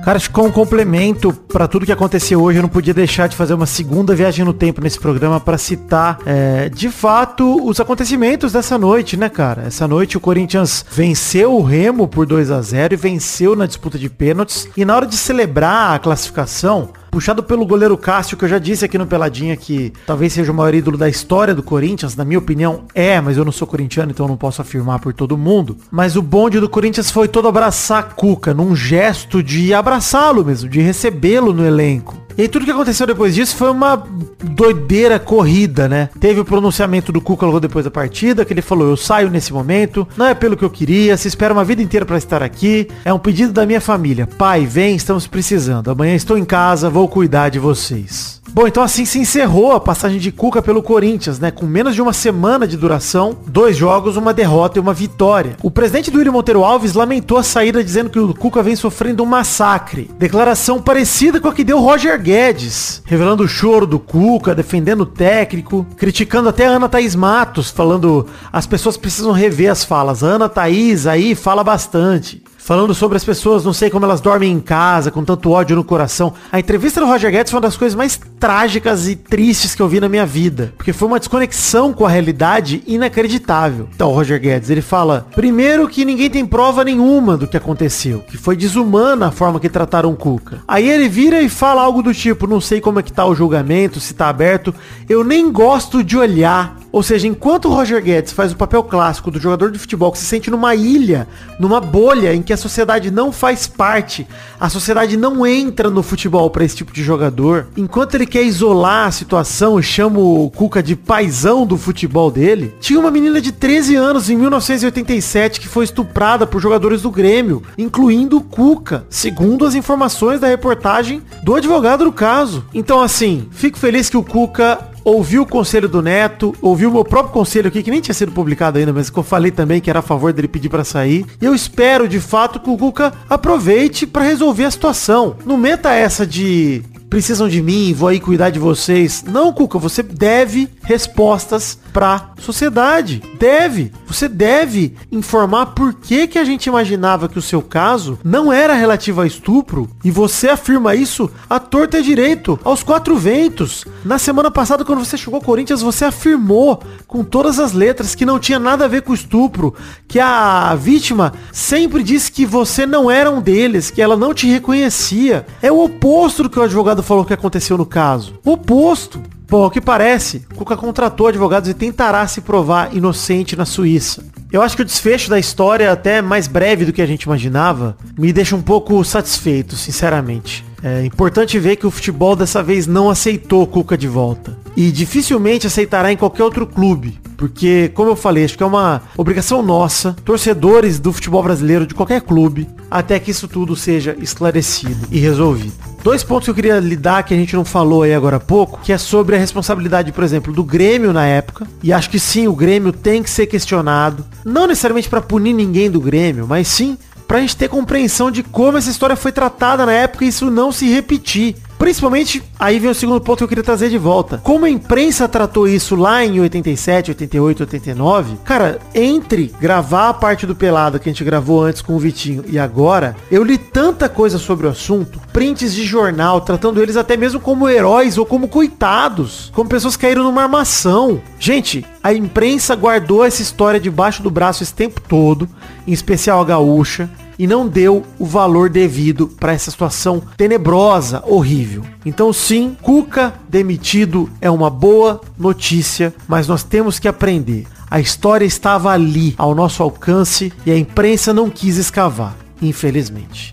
Speaker 3: Cara, ficou um complemento para tudo que aconteceu hoje. Eu não podia deixar de fazer uma segunda viagem no tempo nesse programa para citar, é, de fato, os acontecimentos dessa noite, né, cara? Essa noite o Corinthians venceu o Remo por 2 a 0 e venceu na disputa de pênaltis. E na hora de celebrar a classificação, puxado pelo goleiro Cássio, que eu já disse aqui no Peladinha que talvez seja o maior ídolo da história do Corinthians, na minha opinião é, mas eu não sou corintiano, então eu não posso afirmar por todo mundo. Mas o bonde do Corinthians foi todo abraçar a Cuca, num gesto de abraçá-lo mesmo, de recebê-lo no elenco. E aí tudo que aconteceu depois disso foi uma doideira corrida, né? Teve o pronunciamento do Cuca logo depois da partida, que ele falou, eu saio nesse momento, não é pelo que eu queria, se espera uma vida inteira para estar aqui, é um pedido da minha família. Pai, vem, estamos precisando. Amanhã estou em casa, vou cuidar de vocês. Bom, então assim se encerrou a passagem de Cuca pelo Corinthians, né? Com menos de uma semana de duração, dois jogos, uma derrota e uma vitória. O presidente do William Monteiro Alves lamentou a saída dizendo que o Cuca vem sofrendo um massacre. Declaração parecida com a que deu Roger Guedes, revelando o choro do Cuca, defendendo o técnico, criticando até a Ana Thaís Matos, falando as pessoas precisam rever as falas. A Ana Thaís aí fala bastante falando sobre as pessoas, não sei como elas dormem em casa, com tanto ódio no coração. A entrevista do Roger Guedes foi uma das coisas mais trágicas e tristes que eu vi na minha vida, porque foi uma desconexão com a realidade inacreditável. Então, o Roger Guedes, ele fala, primeiro que ninguém tem prova nenhuma do que aconteceu, que foi desumana a forma que trataram o Cuca. Aí ele vira e fala algo do tipo, não sei como é que tá o julgamento, se tá aberto, eu nem gosto de olhar ou seja, enquanto o Roger Guedes faz o papel clássico do jogador de futebol que se sente numa ilha, numa bolha em que a sociedade não faz parte, a sociedade não entra no futebol para esse tipo de jogador, enquanto ele quer isolar a situação e chama o Cuca de paisão do futebol dele, tinha uma menina de 13 anos em 1987 que foi estuprada por jogadores do Grêmio, incluindo o Cuca, segundo as informações da reportagem do advogado do caso. Então assim, fico feliz que o Cuca ouviu o conselho do Neto, ouviu o meu próprio conselho aqui, que nem tinha sido publicado ainda, mas que eu falei também que era a favor dele pedir para sair. E eu espero, de fato, que o Cuca aproveite para resolver a situação. Não meta essa de precisam de mim, vou aí cuidar de vocês. Não, Cuca, você deve respostas pra sociedade. Deve. Você deve informar por que que a gente imaginava que o seu caso não era relativo a estupro e você afirma isso a torta e direito, aos quatro ventos. Na semana passada, quando você chegou ao Corinthians, você afirmou com todas as letras que não tinha nada a ver com estupro, que a vítima sempre disse que você não era um deles, que ela não te reconhecia. É o oposto do que o advogado falou que aconteceu no caso. O oposto. Bom, o que parece, Cuca contratou advogados e tentará se provar inocente na Suíça. Eu acho que o desfecho da história, até mais breve do que a gente imaginava, me deixa um pouco satisfeito, sinceramente. É importante ver que o futebol dessa vez não aceitou Cuca de volta. E dificilmente aceitará em qualquer outro clube. Porque, como eu falei, acho que é uma obrigação nossa, torcedores do futebol brasileiro, de qualquer clube, até que isso tudo seja esclarecido e resolvido. Dois pontos que eu queria lidar que a gente não falou aí agora há pouco, que é sobre a responsabilidade, por exemplo, do Grêmio na época. E acho que sim, o Grêmio tem que ser questionado. Não necessariamente para punir ninguém do Grêmio, mas sim pra gente ter compreensão de como essa história foi tratada na época e isso não se repetir. Principalmente, aí vem o segundo ponto que eu queria trazer de volta. Como a imprensa tratou isso lá em 87, 88, 89, cara, entre gravar a parte do Pelado que a gente gravou antes com o Vitinho e agora, eu li tanta coisa sobre o assunto, prints de jornal, tratando eles até mesmo como heróis ou como coitados, como pessoas que caíram numa armação. Gente, A imprensa guardou essa história debaixo do braço esse tempo todo, em especial a gaúcha, e não deu o valor devido para essa situação tenebrosa, horrível. Então sim, Cuca demitido é uma boa notícia, mas nós temos que aprender. A história estava ali, ao nosso alcance, e a imprensa não quis escavar, infelizmente.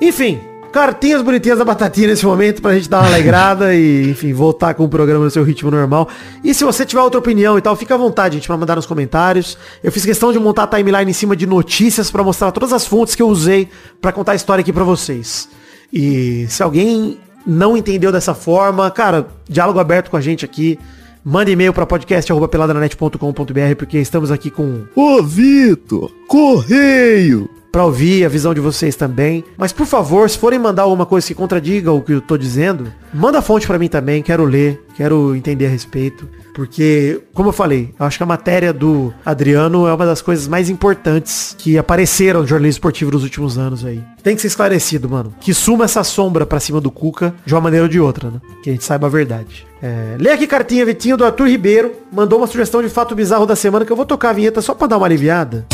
Speaker 3: Enfim, cartinhas bonitinhas da batatinha nesse momento pra gente dar uma alegrada e, enfim, voltar com o programa no seu ritmo normal. E se você tiver outra opinião e tal, fica à vontade, gente, pra mandar nos comentários. Eu fiz questão de montar a timeline em cima de notícias pra mostrar todas as fontes que eu usei pra contar a história aqui pra vocês. E se alguém não entendeu dessa forma, cara, diálogo aberto com a gente aqui. Manda e-mail para podcast.peladranet.com.br porque estamos aqui com
Speaker 2: Ô Vitor, correio!
Speaker 3: Para ouvir a visão de vocês também. Mas por favor, se forem mandar alguma coisa que contradiga o que eu tô dizendo, manda a fonte para mim também, quero ler, quero entender a respeito. Porque, como eu falei, eu acho que a matéria do Adriano é uma das coisas mais importantes que apareceram no jornalismo esportivo nos últimos anos aí. Tem que ser esclarecido, mano. Que suma essa sombra pra cima do Cuca de uma maneira ou de outra, né? Que a gente saiba a verdade. É, lê aqui cartinha, Vitinho, do Arthur Ribeiro. Mandou uma sugestão de fato bizarro da semana que eu vou tocar a vinheta só pra dar uma aliviada.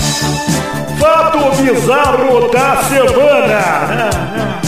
Speaker 4: Fato bizarro da semana.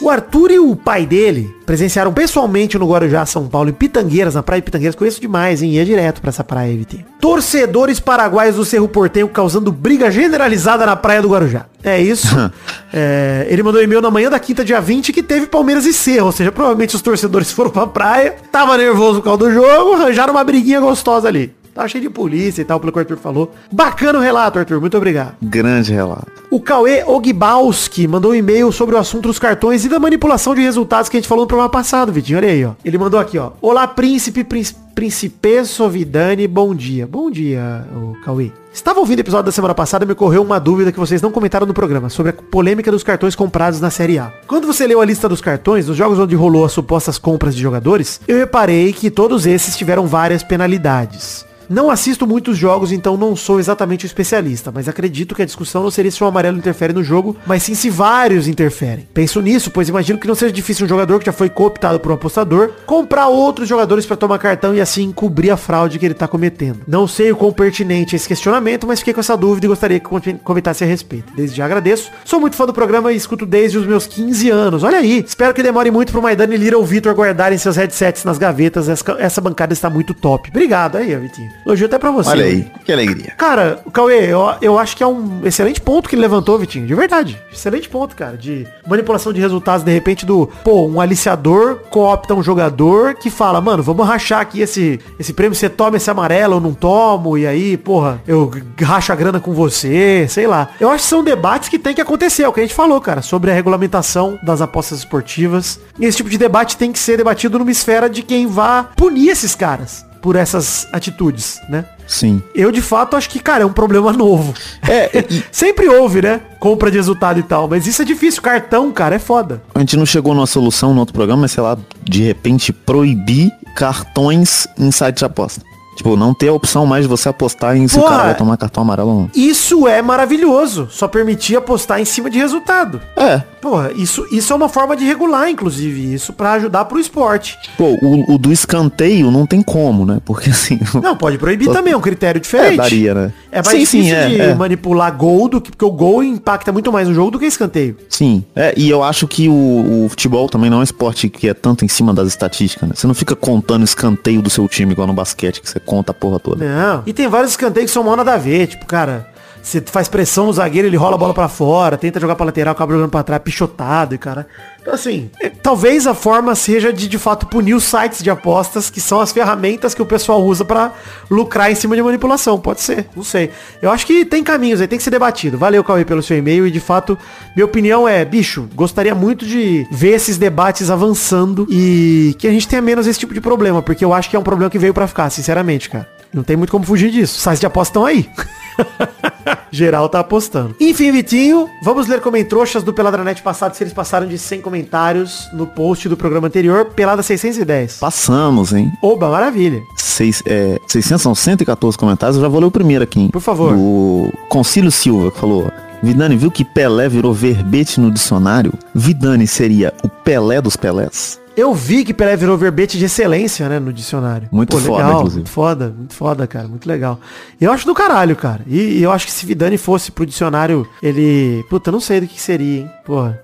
Speaker 3: O Arthur e o pai dele presenciaram pessoalmente no Guarujá, São Paulo, em Pitangueiras, na praia de Pitangueiras. Conheço demais, hein? Ia direto pra essa praia, Vitinho. Torcedores paraguaios do Cerro Porteiro causando briga generalizada na praia do Guarujá. É isso. [laughs] É, ele mandou um e-mail na manhã da quinta, dia 20, que teve Palmeiras e Cerro. Ou seja, provavelmente os torcedores [laughs] foram pra praia, tava nervoso por causa do jogo, arranjaram uma briguinha gostosa ali. Tava cheio de polícia e tal, pelo que o Arthur falou. Bacana o relato, Arthur. Muito obrigado.
Speaker 2: Grande relato.
Speaker 3: O Cauê Ogbalski mandou um e-mail sobre o assunto dos cartões e da manipulação de resultados que a gente falou no programa passado, Vitinho. Olha aí, ó. Ele mandou aqui, ó. Olá, príncipe, príncipe, príncipe Sovidani, bom dia. Bom dia, o Cauê. Estava ouvindo o episódio da semana passada e me ocorreu uma dúvida que vocês não comentaram no programa, sobre a polêmica dos cartões comprados na Série A. Quando você leu a lista dos cartões, nos jogos onde rolou as supostas compras de jogadores, eu reparei que todos esses tiveram várias penalidades. Não assisto muitos jogos, então não sou exatamente um especialista, mas acredito que a discussão não seria se o amarelo interfere no jogo, mas sim se vários interferem. Penso nisso, pois imagino que não seja difícil um jogador que já foi cooptado por um apostador comprar outros jogadores para tomar cartão e assim cobrir a fraude que ele tá cometendo. Não sei o quão pertinente é esse questionamento, mas fiquei com essa dúvida e gostaria que comentasse a respeito. Desde já agradeço. Sou muito fã do programa e escuto desde os meus 15 anos. Olha aí. Espero que demore muito pro Maidana Lira ou Vitor guardarem seus headsets nas gavetas. Essa, bancada está muito top. Obrigado aí, Vitinho. Elogio até pra você.
Speaker 2: Olha aí, que alegria.
Speaker 3: Cara, o Cauê, eu, eu acho que é um excelente ponto que ele levantou, Vitinho. De verdade. Excelente ponto, cara. De manipulação de resultados, de repente, do, pô, um aliciador coopta um jogador que fala, mano, vamos rachar aqui esse, esse prêmio, você toma esse amarelo, eu não tomo, e aí, porra, eu racho a grana com você, sei lá. Eu acho que são debates que tem que acontecer, é o que a gente falou, cara, sobre a regulamentação das apostas esportivas. E esse tipo de debate tem que ser debatido numa esfera de quem vá punir esses caras por essas atitudes, né?
Speaker 2: Sim.
Speaker 3: Eu, de fato, acho que, cara, é um problema novo.
Speaker 2: É, [laughs] e-
Speaker 3: Sempre houve, né? Compra de resultado e tal. Mas isso é difícil. Cartão, cara, é foda.
Speaker 2: A gente não chegou numa solução no outro programa, mas sei lá, de repente proibir cartões em site de aposta. Tipo, não ter a opção mais de você apostar em se o cara vai tomar cartão amarelo ou não.
Speaker 3: Isso é maravilhoso. Só permitir apostar em cima de resultado.
Speaker 2: É.
Speaker 3: Porra, isso, isso é uma forma de regular, inclusive, isso pra ajudar pro esporte.
Speaker 2: Pô, o, o do escanteio não tem como, né? Porque assim. [laughs]
Speaker 3: Não, pode proibir
Speaker 2: Só-
Speaker 3: também, é um critério diferente.
Speaker 2: É, daria, né?
Speaker 3: É mais
Speaker 2: Sim,
Speaker 3: difícil
Speaker 2: sim, é,
Speaker 3: de
Speaker 2: é.
Speaker 3: manipular gol do que porque o gol impacta muito mais no jogo do que escanteio.
Speaker 2: Sim. É, e eu acho que o, o futebol também não é um esporte que é tanto em cima das estatísticas, né? Você não fica contando escanteio do seu time igual no basquete, que você conta a porra toda.
Speaker 3: Não. E tem vários escanteios que são mal nada a ver. Tipo, cara, você faz pressão no zagueiro, ele rola a bola pra fora, tenta jogar pra lateral, acaba jogando pra trás, pichotado e cara. Então, assim, é, talvez a forma seja de, de fato, punir os sites de apostas, que são as ferramentas que o pessoal usa pra lucrar em cima de manipulação. Pode ser, não sei. Eu acho que tem caminhos aí, tem que ser debatido. Valeu, Cauê, pelo seu e-mail. E, de fato, minha opinião é, bicho, gostaria muito de ver esses debates avançando e que a gente tenha menos esse tipo de problema, porque eu acho que é um problema que veio pra ficar, sinceramente, cara. Não tem muito como fugir disso. Sites de aposta estão aí. [laughs] [laughs] Geral tá apostando. Enfim, Vitinho, vamos ler comentroxas do Peladranet passado, se eles passaram de 100 comentários no post do programa anterior, Pelada 610.
Speaker 2: Passamos, hein?
Speaker 3: Oba, maravilha.
Speaker 2: Seis, é, 600 são 114 comentários, eu já vou ler o primeiro aqui, hein?
Speaker 3: Por favor.
Speaker 2: Do Concílio Silva, que falou... Vidani, viu que Pelé virou verbete no dicionário? Vidani seria o Pelé dos Pelés?
Speaker 3: Eu vi que Pelé virou verbete de excelência, né, no dicionário.
Speaker 2: Muito foda,
Speaker 3: legal,
Speaker 2: inclusive.
Speaker 3: Muito foda, muito foda, cara, muito legal. Eu acho do caralho, cara. E, e eu acho que se Vidani fosse pro dicionário, ele... Puta, não sei do que seria, hein. Porra,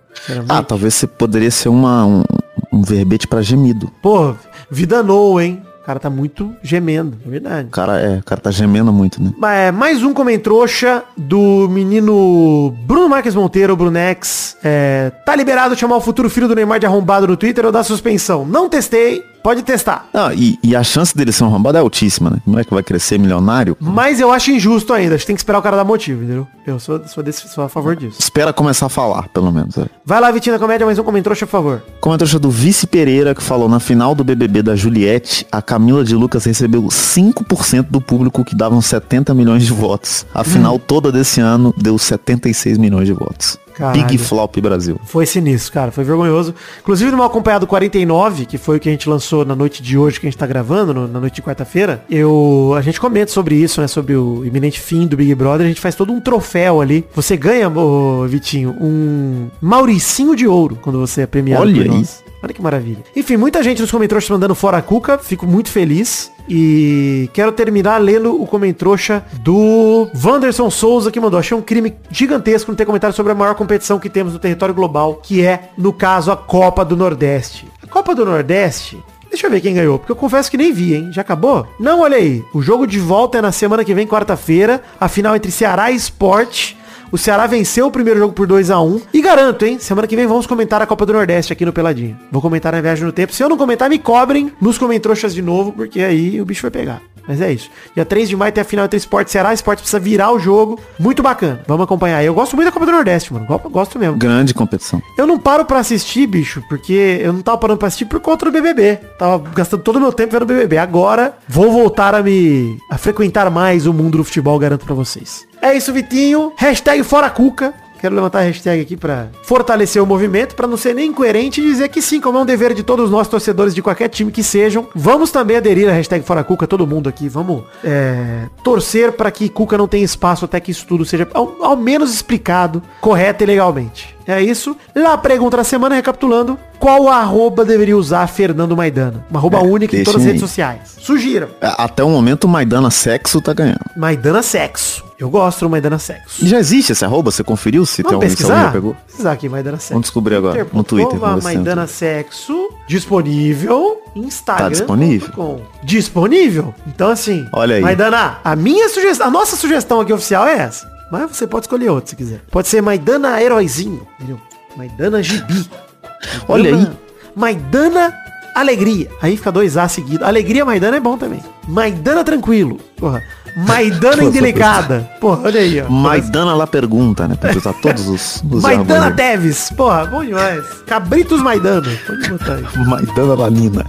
Speaker 2: Ah, talvez você poderia ser uma, um, um verbete pra gemido.
Speaker 3: Pô, vidanou, hein. O cara tá muito gemendo, é verdade.
Speaker 2: O cara, é, o cara tá gemendo muito, né?
Speaker 3: Mas é, mais um comentrouxa do menino Bruno Marques Monteiro, Brunex. É, tá liberado de chamar o futuro filho do Neymar de arrombado no Twitter ou da suspensão? Não testei, pode testar.
Speaker 2: Não, e, e a chance dele ser um arrombado é altíssima, né? Como é que vai crescer milionário?
Speaker 3: Mas eu acho injusto ainda. A gente tem que esperar o cara dar motivo, entendeu? Eu sou, sou, desse, sou a favor disso.
Speaker 2: Espera começar a falar, pelo menos. É.
Speaker 3: Vai lá, Vitinho da Comédia, mais um comentrouxa, por favor.
Speaker 2: Comentário do Vice Pereira que falou na final do BBB da Juliette, a Camila de Lucas recebeu 5% do público que davam 70 milhões de votos. A final toda desse ano deu 76 milhões de votos.
Speaker 3: Caralho.
Speaker 2: Big Flop Brasil.
Speaker 3: Foi sinistro, cara. Foi vergonhoso. Inclusive no Mal Acompanhado 49, que foi o que a gente lançou na noite de hoje, que a gente tá gravando, no- na noite de quarta-feira, eu, a gente comenta sobre isso, né? Sobre o iminente fim do Big Brother. A gente faz todo um troféu ali. Você ganha, ô, Vitinho, um Mauricinho de ouro quando você é premiado
Speaker 2: Olha
Speaker 3: nós. Olha que maravilha. Enfim, muita gente nos comentários mandando fora a cuca. Fico muito feliz. E quero terminar lendo o comentrouxa do Wanderson Souza que mandou. Achei um crime gigantesco não ter comentário sobre a maior competição que temos no território global, que é, no caso, a Copa do Nordeste. A Copa do Nordeste Deixa eu ver quem ganhou, porque eu confesso que nem vi, hein? Já acabou? Não, olha aí. O jogo de volta é na semana que vem, quarta-feira. A final entre Ceará e Sport. O Ceará venceu o primeiro jogo por 2 a 1 E garanto, hein? Semana que vem vamos comentar a Copa do Nordeste aqui no Peladinho. Vou comentar na viagem no tempo. Se eu não comentar, me cobrem nos comentroxas de novo, porque aí o bicho vai pegar. Mas é isso. Dia 3 de maio tem a final entre Sport e Ceará. Sport precisa virar o jogo. Muito bacana. Vamos acompanhar. Eu gosto muito da Copa do Nordeste, mano. Go- Gosto mesmo.
Speaker 2: Grande competição.
Speaker 3: Eu não paro pra assistir, bicho, porque eu não tava parando pra assistir por conta do BBB. Tava gastando todo o meu tempo vendo BBB. Agora vou voltar a me a frequentar mais o mundo do futebol, garanto pra vocês. É isso, Vitinho. Hashtag fora Cuca. Quero levantar a hashtag aqui pra fortalecer o movimento, pra não ser nem incoerente e dizer que sim, como é um dever de todos nós torcedores de qualquer time que sejam, vamos também aderir à hashtag Fora Cuca, todo mundo aqui. Vamos é, torcer pra que Cuca não tenha espaço até que isso tudo seja ao, ao menos explicado, correto e legalmente. É isso. Lá a pergunta da semana, recapitulando. Qual arroba deveria usar Fernando Maidana? Uma arroba
Speaker 2: É,
Speaker 3: única em todas as redes
Speaker 2: aí.
Speaker 3: sociais. Sugiram.
Speaker 2: A- Até o momento Maidana Sexo tá ganhando.
Speaker 3: Maidana Sexo. Eu gosto do Maidana Sexo.
Speaker 2: Já existe esse arroba? Você conferiu se tem
Speaker 3: Vamos
Speaker 2: alguém, se alguém
Speaker 3: pesquisar?
Speaker 2: já pegou?
Speaker 3: pesquisar aqui, Maidana Sexo.
Speaker 2: Vamos descobrir agora, no Twitter, se tem
Speaker 3: Maidana
Speaker 2: no
Speaker 3: Sexo. Disponível. Instagram.
Speaker 2: Tá disponível?
Speaker 3: com- Disponível. Então assim.
Speaker 2: Olha aí.
Speaker 3: Maidana, a minha sugestão, a nossa sugestão aqui oficial é essa. Mas você pode escolher outro se quiser. Pode ser Maidana Heróizinho. Entendeu? Maidana Gibi. [laughs]
Speaker 2: Olha aí.
Speaker 3: Maidana- Alegria. Aí fica dois A seguidos. Alegria Maidana é bom também. Maidana Tranquilo. Porra. Maidana Indelicada. Porra, olha aí, ó.
Speaker 2: Maidana lá pergunta, né? Pra usar todos os, os [laughs]
Speaker 3: Maidana. Teves. Porra, bom demais. Cabritos Maidano. Pode botar aí. [laughs]
Speaker 2: Maidana Lanina.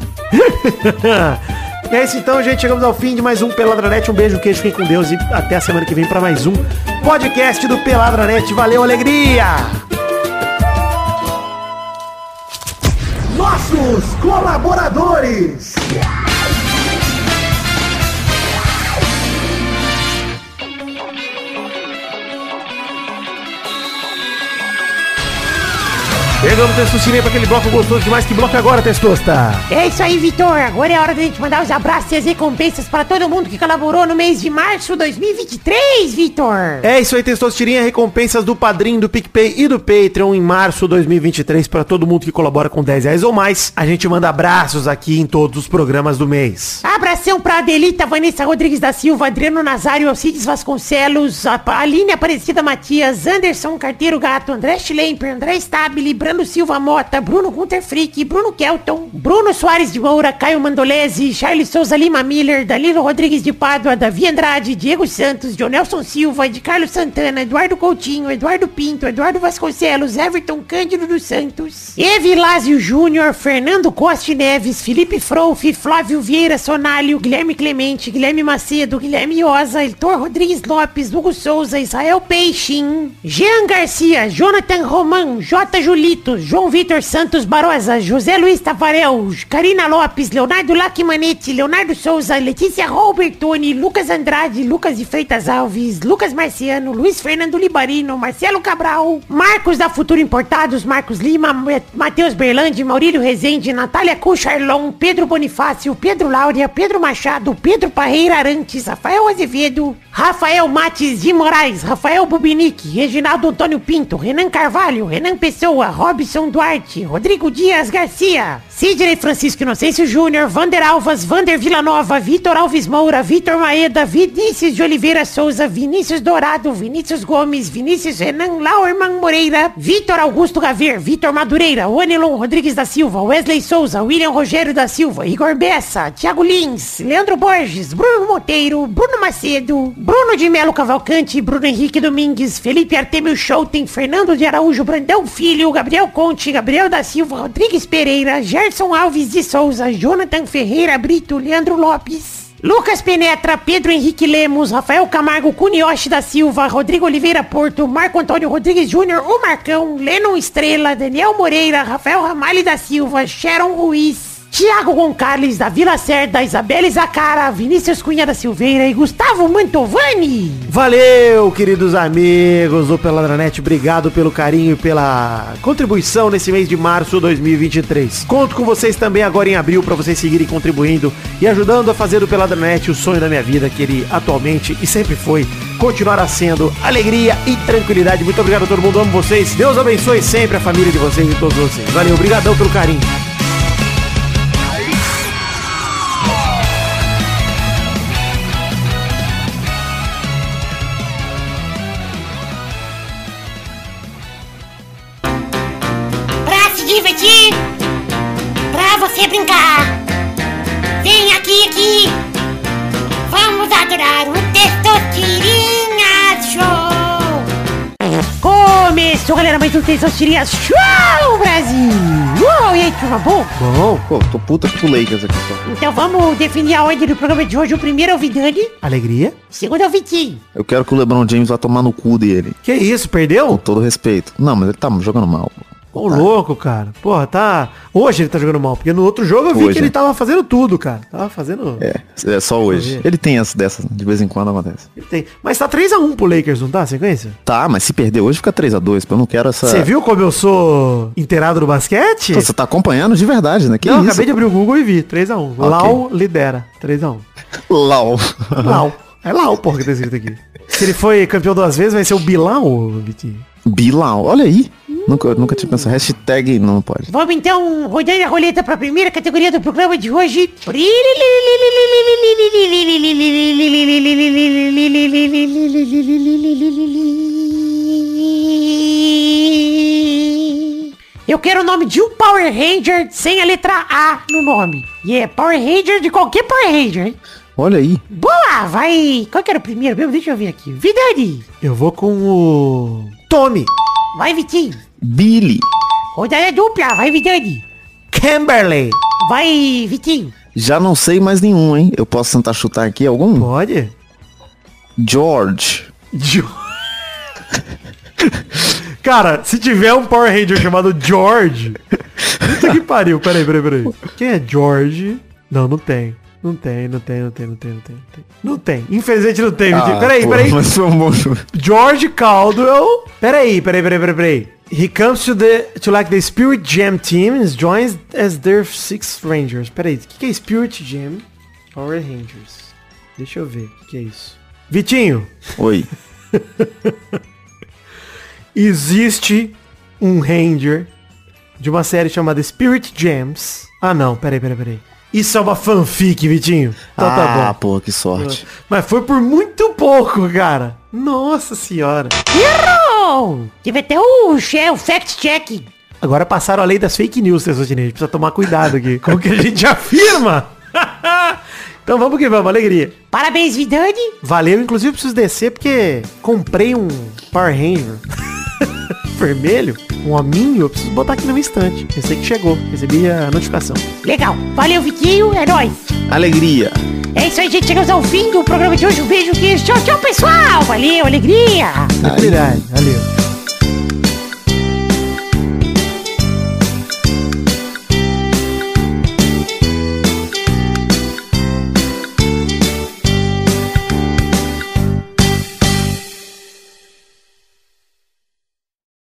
Speaker 3: E [laughs] é isso então, gente. Chegamos ao fim de mais um Peladranet. Um beijo, queijo, fiquem com Deus e até a semana que vem para mais um podcast do Peladranet. Valeu, alegria! Nossos colaboradores! Chegamos, Testosterone, para aquele bloco gostoso demais. Que bloco é agora, Testosta?
Speaker 5: É isso aí, Vitor. Agora é hora da gente mandar os abraços e as recompensas para todo mundo que colaborou no mês de março 2023, Vitor.
Speaker 3: É isso aí, Testosterinha. Recompensas do Padrim, do PicPay e do Patreon em março 2023 para todo mundo que colabora com 10 reais ou mais. A gente manda abraços aqui em todos os programas do mês.
Speaker 5: Abração pra Adelita, Vanessa Rodrigues da Silva, Adriano Nazário, Alcides Vasconcelos, Aline Aparecida Matias, Anderson Carteiro Gato, André Schlemper, André Stabile, Brando Silva Mota, Bruno Gunter Frick, Bruno Kelton, Bruno Soares de Moura, Caio Mandolese, Charles Souza Lima Miller, Danilo Rodrigues de Pádua, Davi Andrade, Diego Santos, Jonelson Silva, de Carlos Santana, Eduardo Coutinho, Eduardo Pinto, Eduardo Vasconcelos, Everton Cândido dos Santos, Evilásio Júnior, Fernando Costa Neves, Felipe Frouf, Flávio Vieira Sonalho, Guilherme Clemente, Guilherme Macedo, Guilherme Oza, Heitor Rodrigues Lopes, Hugo Souza, Israel Peixin, Jean Garcia, Jonathan Roman, J. Julito, Brito, João Vitor Santos Barosa, José Luiz Tafarel, Karina Lopes, Leonardo Lacmanetti, Leonardo Souza, Letícia Robertoni, Lucas Andrade, Lucas de Freitas Alves, Lucas Marciano, Luiz Fernando Libarino, Marcelo Cabral, Marcos da Futuro Importados, Marcos Lima, Matheus Berlandi, Maurílio Rezende, Natália Cucharlon, Pedro Bonifácio, Pedro Láurea, Pedro Machado, Pedro Parreira Arantes, Rafael Azevedo, Rafael Mates de Moraes, Rafael Bubinique, Reginaldo Antônio Pinto, Renan Carvalho, Renan Pessoa, Robson Duarte, Rodrigo Dias Garcia, Sidney Francisco Inocêncio Júnior, Vander Alvas, Vander Villanova, Vitor Alves Moura, Vitor Maeda, Vinícius de Oliveira Souza, Vinícius Dourado, Vinícius Gomes, Vinícius Renan Lauerman Moreira, Vitor Augusto Gaver, Vitor Madureira, Onelon Rodrigues da Silva, Wesley Souza, William Rogério da Silva, Igor Bessa, Thiago Lins, Leandro Borges, Bruno Monteiro, Bruno Macedo, Bruno de Melo Cavalcante, Bruno Henrique Domingues, Felipe Artemio Schouten, Fernando de Araújo, Brandão Filho, Gabriel Conte, Gabriel da Silva, Rodrigues Pereira, Gerson Alves de Souza, Jonathan Ferreira Brito, Leandro Lopes. Lucas Penetra, Pedro Henrique Lemos, Rafael Camargo, Cunioche da Silva, Rodrigo Oliveira Porto, Marco Antônio Rodrigues Júnior, o Marcão, Lennon Estrela, Daniel Moreira, Rafael Ramalho da Silva, Sharon Ruiz, Tiago Gonçalves da Vila Cerda, Isabelle Zacara, Vinícius Cunha da Silveira e Gustavo Mantovani.
Speaker 3: Valeu, queridos amigos do Peladranet. Obrigado pelo carinho e pela contribuição nesse mês de março de 2023. Conto com vocês também agora em abril para vocês seguirem contribuindo e ajudando a fazer do Peladranet o sonho da minha vida, que ele atualmente e sempre foi, continuará sendo alegria e tranquilidade. Muito obrigado a todo mundo, amo vocês. Deus abençoe sempre a família de vocês e todos vocês. Valeu, obrigadão pelo carinho.
Speaker 5: Mais um Testosterinha Show, Brasil. Uou, e aí, turma, bom?
Speaker 3: Bom,
Speaker 2: Pô, tô puta com Lakers aqui só.
Speaker 5: Então vamos definir a ordem do programa de hoje. O primeiro é o Vidani,
Speaker 3: alegria?
Speaker 5: o segundo é o Vitinho.
Speaker 2: Eu quero que o LeBron James vá tomar no cu dele.
Speaker 3: Que isso,
Speaker 2: Com
Speaker 3: perdeu?
Speaker 2: todo respeito. Não, mas ele tá jogando mal. pô.
Speaker 3: Ô, louco, cara. Porra, tá... Hoje ele tá jogando mal, porque no outro jogo eu vi
Speaker 2: Hoje.
Speaker 3: que ele tava fazendo tudo, cara. Tava fazendo...
Speaker 2: É, é só hoje. Ele tem essa dessas, de vez em quando acontece.
Speaker 3: Ele tem. Mas tá 3x1 pro Lakers, não tá? A sequência?
Speaker 2: Tá, mas se perder hoje fica 3x2, eu não quero essa...
Speaker 3: Você viu como eu sou inteirado no basquete?
Speaker 2: Você tá acompanhando de verdade, né? Que
Speaker 3: não,
Speaker 2: isso?
Speaker 3: acabei de abrir o Google e vi. 3x1. Lau lidera. 3x1. [laughs]
Speaker 2: Lau.
Speaker 3: Lau. É Lau, porra, que tá escrito aqui. Se ele foi campeão duas vezes, vai ser o Bilal, Vitinho.
Speaker 2: Bilal, olha aí. Nunca, nunca tinha pensado. Hashtag não pode.
Speaker 5: Vamos então rodando a roleta para a primeira categoria do programa de hoje. Eu quero o nome de um Power Ranger sem a letra A no nome. E é Power Ranger de qualquer Power Ranger, hein?
Speaker 2: Olha aí.
Speaker 5: Boa, vai. Qual que era o primeiro mesmo? Deixa eu ver aqui. Vidani.
Speaker 3: Eu vou com o... Tommy.
Speaker 5: Vai, Vitinho.
Speaker 2: Billy.
Speaker 5: Rodada dupla. Vai, Vidani.
Speaker 3: Kimberly.
Speaker 5: Vai, Vitinho.
Speaker 2: Já não sei mais nenhum, hein? Eu posso tentar chutar aqui algum?
Speaker 3: Pode?
Speaker 2: George.
Speaker 3: Jo- Cara, se tiver um Power Ranger chamado George... Puta que pariu. Peraí, peraí, peraí. Quem é George? Não, não tem. Não tem, não tem, não tem, não tem, não tem. Não tem. Não tem. Infelizmente não tem. Vitinho. peraí,
Speaker 2: pô,
Speaker 3: peraí.
Speaker 2: Mas foi um bom.
Speaker 3: George Caldwell. Peraí, peraí, peraí, peraí, peraí. He comes to the to like the Spirit Jam team and joins as their six Rangers. Peraí, o que, que é Spirit Jam? Power Rangers. Deixa eu ver, o que, é isso? Vitinho,
Speaker 2: Oi. [laughs] existe
Speaker 3: um Ranger de uma série chamada Spirit Jams. Ah não, peraí, peraí, peraí. Isso é uma fanfic, Vitinho. Então
Speaker 2: ah,
Speaker 3: tá bom.
Speaker 2: pô, que sorte.
Speaker 3: Mas foi por muito pouco, cara. Nossa senhora.
Speaker 5: Errou! Teve até o, o fact-check.
Speaker 3: Agora passaram a lei das fake news, gente precisa tomar cuidado aqui. Como que a gente [laughs] afirma? [laughs] então vamos que vamos, alegria.
Speaker 5: Parabéns, Vidani.
Speaker 3: Valeu, inclusive preciso descer porque comprei um Power Ranger vermelho, um hominho, eu preciso botar aqui no meu estante. Eu sei que chegou, recebi a notificação.
Speaker 5: Legal. Valeu, Vitinho. É nóis.
Speaker 2: Alegria.
Speaker 5: É isso aí, gente. Chegamos ao fim do programa de hoje. Um beijo, queijo. Tchau, tchau, pessoal. Valeu, alegria.
Speaker 3: Tranquilidade, valeu.